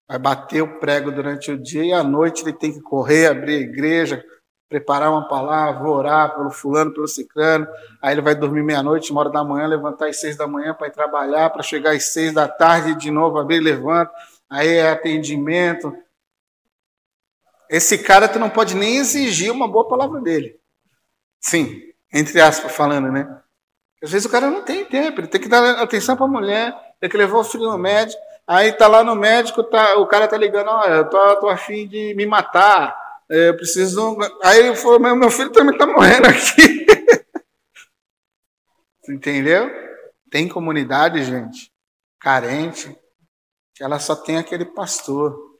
vai bater o prego durante o dia e à noite ele tem que correr, abrir a igreja, preparar uma palavra, orar pelo fulano, pelo ciclano. Aí ele vai dormir meia-noite, uma hora da manhã, levantar às seis da manhã para ir trabalhar, para chegar às seis da tarde de novo, abrir, levanta. Aí é atendimento. Esse cara tu não pode nem exigir uma boa palavra dele. Sim, entre aspas falando, né? Às vezes o cara não tem tempo, ele tem que dar atenção para a mulher, tem que levar o filho no médico. Aí tá lá no médico, tá, o cara tá ligando, olha, eu tô, tô afim de me matar, eu preciso. Aí ele falou, meu, meu filho também tá morrendo aqui. *laughs* Entendeu? Tem comunidade, gente, carente, que ela só tem aquele pastor.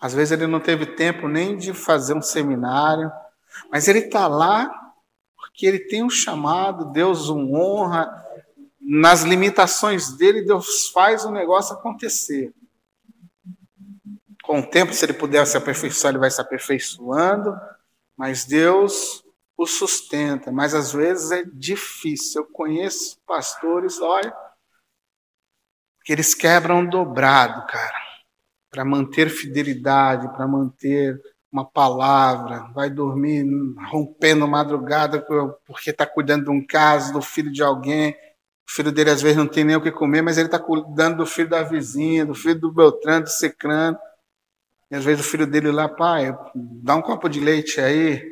Às vezes ele não teve tempo nem de fazer um seminário, mas ele está lá porque ele tem um chamado, Deus o honra, nas limitações dele, Deus faz o negócio acontecer. Com o tempo, se ele puder se aperfeiçoar, ele vai se aperfeiçoando, mas Deus o sustenta. Mas às vezes é difícil. Eu conheço pastores, olha, que eles quebram dobrado, cara, para manter fidelidade, para manter uma palavra, vai dormir rompendo madrugada porque está cuidando de um caso, do filho de alguém. O filho dele às vezes não tem nem o que comer, mas ele está cuidando do filho da vizinha, do filho do Beltrano, do Secrano. E às vezes o filho dele lá, pai, dá um copo de leite aí.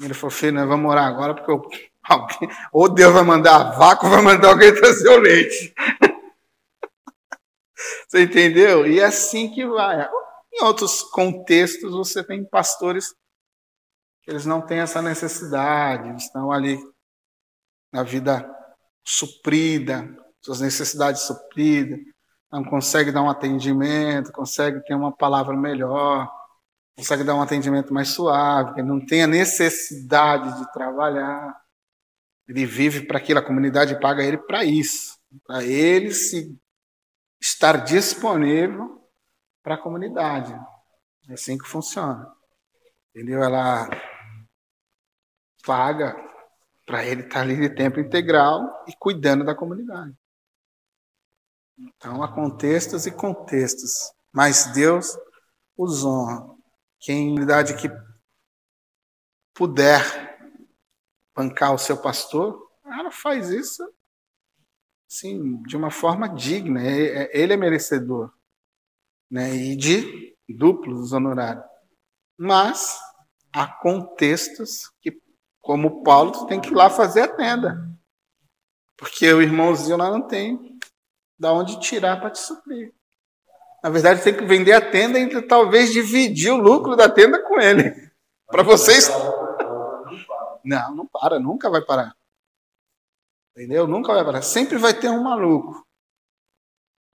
Ele falou, filho, nós vamos morar agora porque eu, *laughs* alguém, ou Deus vai mandar a vaca ou vai mandar alguém trazer o leite. *laughs* Você entendeu? E é assim que vai. Em outros contextos, você tem pastores que eles não têm essa necessidade, eles estão ali na vida suprida, suas necessidades supridas, não consegue dar um atendimento, consegue ter uma palavra melhor. consegue dar um atendimento mais suave, que não tem a necessidade de trabalhar. Ele vive para aquilo, a comunidade paga ele para isso, para ele se estar disponível para a comunidade. É assim que funciona. Entendeu? Ela paga para ele estar ali de tempo integral e cuidando da comunidade. Então há contextos e contextos, mas Deus os honra. Quem, comunidade que puder bancar o seu pastor, ela faz isso sim, de uma forma digna. É, ele é merecedor. Né? E de duplos honorários. Mas há contextos que, como Paulo, tem que ir lá fazer a tenda. Porque o irmãozinho lá não tem da onde tirar para te suprir. Na verdade, tem que vender a tenda e talvez dividir o lucro da tenda com ele. Para vocês. Não, não para, nunca vai parar. Entendeu? Nunca vai parar. Sempre vai ter um maluco.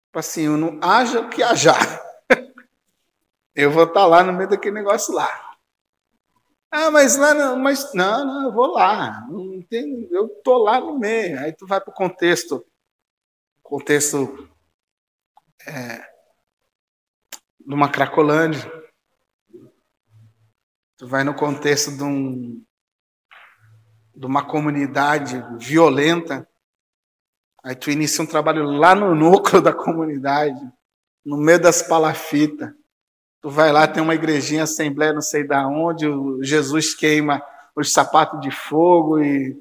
Tipo assim, não haja o que haja. *laughs* Eu vou estar tá lá no meio daquele negócio lá. Ah, mas lá não, mas não, não, eu vou lá. Não tem, eu tô lá no meio. Aí tu vai para o contexto, contexto é, de uma Cracolândia. Tu vai no contexto de, um, de uma comunidade violenta. Aí tu inicia um trabalho lá no núcleo da comunidade, no meio das palafitas. Tu vai lá, tem uma igrejinha, assembleia, não sei da onde, o Jesus queima os sapatos de fogo e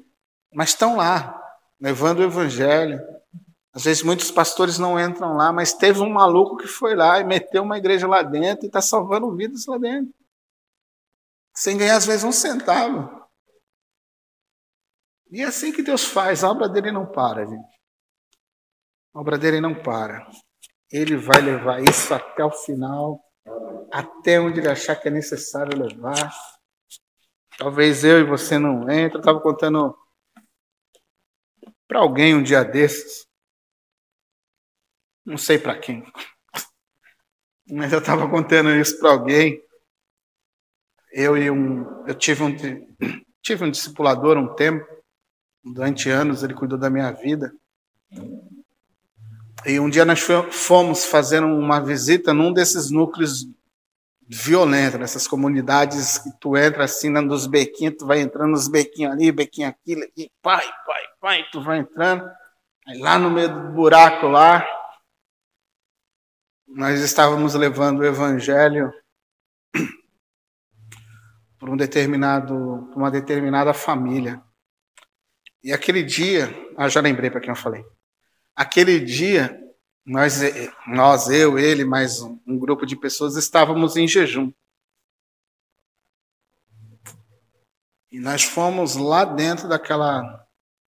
mas estão lá, levando o evangelho. Às vezes muitos pastores não entram lá, mas teve um maluco que foi lá e meteu uma igreja lá dentro e está salvando vidas lá dentro. Sem ganhar, às vezes, um centavo. E é assim que Deus faz, a obra dele não para, gente. A obra dele não para. Ele vai levar isso até o final, até onde ele achar que é necessário levar. Talvez eu e você não entre. Eu estava contando para alguém um dia desses não sei para quem. Mas eu estava contando isso para alguém. Eu e um, eu tive um, tive um discipulador um tempo, durante anos ele cuidou da minha vida. E um dia nós fomos fazer uma visita num desses núcleos violentos, nessas comunidades que tu entra assim nos bequinhos, tu vai entrando nos bequinhos ali, bequinho aqui, aqui, pai, pai, pai, tu vai entrando. Aí lá no meio do buraco lá, nós estávamos levando o evangelho para um determinado, uma determinada família. E aquele dia, ah, já lembrei para quem eu falei. Aquele dia, nós, nós, eu, ele, mais um, um grupo de pessoas estávamos em jejum. E nós fomos lá dentro daquela.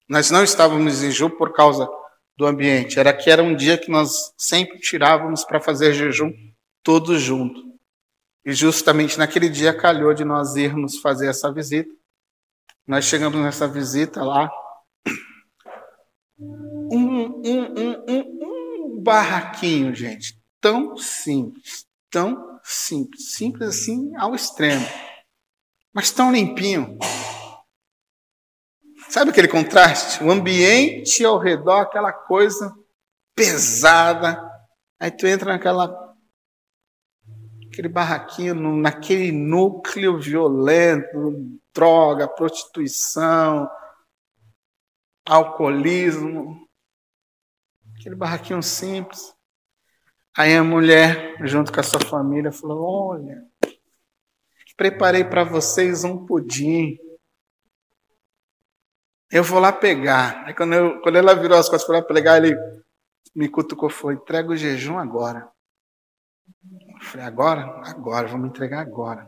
Nós não estávamos em jejum por causa do ambiente. Era que era um dia que nós sempre tirávamos para fazer jejum todos juntos. E justamente naquele dia calhou de nós irmos fazer essa visita. Nós chegamos nessa visita lá. Um, um, um, um, barraquinho, gente. Tão simples. Tão simples. Simples assim ao extremo. Mas tão limpinho. Sabe aquele contraste? O ambiente ao redor, aquela coisa pesada. Aí tu entra naquela aquele barraquinho, naquele núcleo violento, droga, prostituição, alcoolismo. Aquele barraquinho simples. Aí a mulher, junto com a sua família, falou: Olha, preparei para vocês um pudim. Eu vou lá pegar. Aí quando, eu, quando ela virou as costas para pegar, ele me cutucou, foi, entrega o jejum agora. Eu falei, agora? Agora, vamos entregar agora.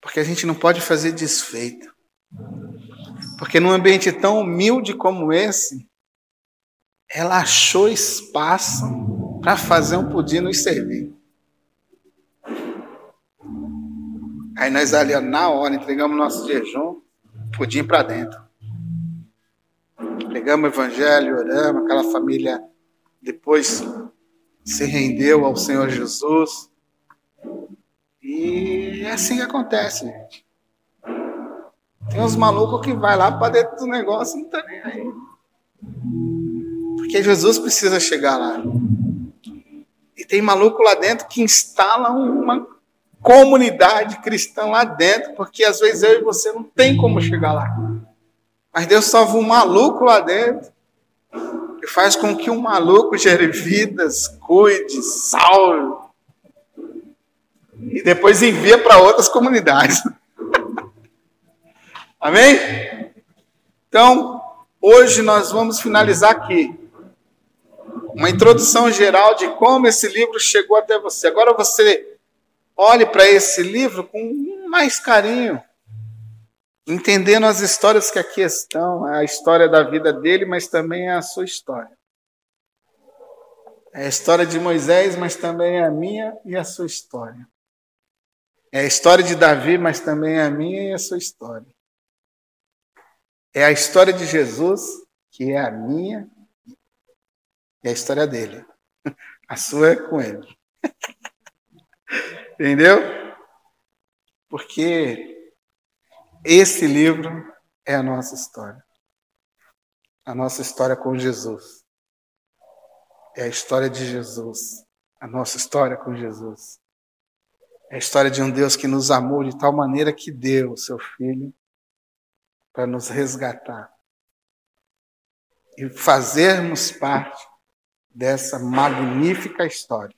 Porque a gente não pode fazer desfeito. Porque num ambiente tão humilde como esse, ela achou espaço para fazer um pudim nos servir. Aí nós ali, na hora, entregamos nosso jejum, pudim para dentro pregamos o evangelho, oramos, aquela família depois se rendeu ao Senhor Jesus. E é assim que acontece, gente. Tem uns malucos que vai lá para dentro do negócio e não tá nem aí. Porque Jesus precisa chegar lá. E tem maluco lá dentro que instala uma comunidade cristã lá dentro, porque às vezes eu e você não tem como chegar lá. Mas Deus salva um maluco lá dentro e faz com que um maluco gere vidas, cuide, salve. E depois envia para outras comunidades. *laughs* Amém? Então, hoje nós vamos finalizar aqui. Uma introdução geral de como esse livro chegou até você. Agora você olhe para esse livro com mais carinho, entendendo as histórias que aqui estão, a história da vida dele, mas também a sua história. É a história de Moisés, mas também é a minha e a sua história. É a história de Davi, mas também é a minha e a sua história. É a história de Jesus, que é a minha e a história dele. A sua é com ele. *laughs* Entendeu? Porque esse livro é a nossa história. A nossa história com Jesus. É a história de Jesus. A nossa história com Jesus. É a história de um Deus que nos amou de tal maneira que deu o seu Filho para nos resgatar e fazermos parte dessa magnífica história.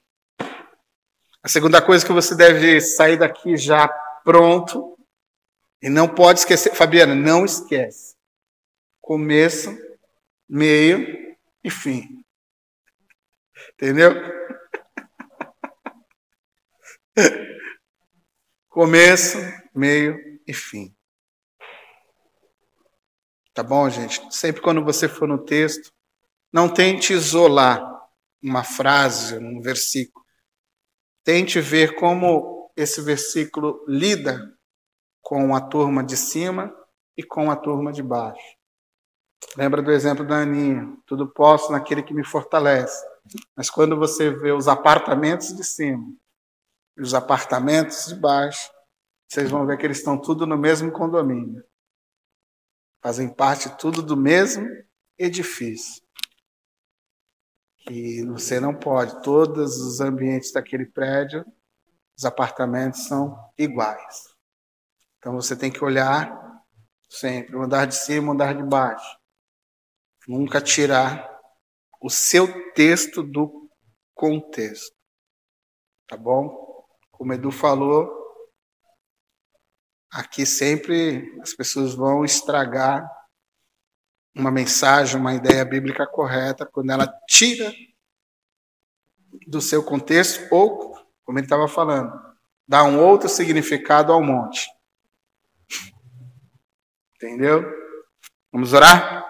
A segunda coisa que você deve sair daqui já pronto e não pode esquecer, Fabiana, não esquece. Começo, meio e fim. Entendeu? *laughs* Começo, meio e fim. Tá bom, gente? Sempre quando você for no texto, não tente isolar uma frase, um versículo. Tente ver como esse versículo lida com a turma de cima e com a turma de baixo. Lembra do exemplo da Aninha? Tudo posso naquele que me fortalece. Mas quando você vê os apartamentos de cima e os apartamentos de baixo, vocês vão ver que eles estão tudo no mesmo condomínio. Fazem parte tudo do mesmo edifício. E você não pode, todos os ambientes daquele prédio, os apartamentos são iguais. Então você tem que olhar sempre, andar de cima, andar de baixo. Nunca tirar o seu texto do contexto. Tá bom? Como Edu falou, Aqui sempre as pessoas vão estragar uma mensagem, uma ideia bíblica correta quando ela tira do seu contexto ou, como ele estava falando, dá um outro significado ao monte. Entendeu? Vamos orar?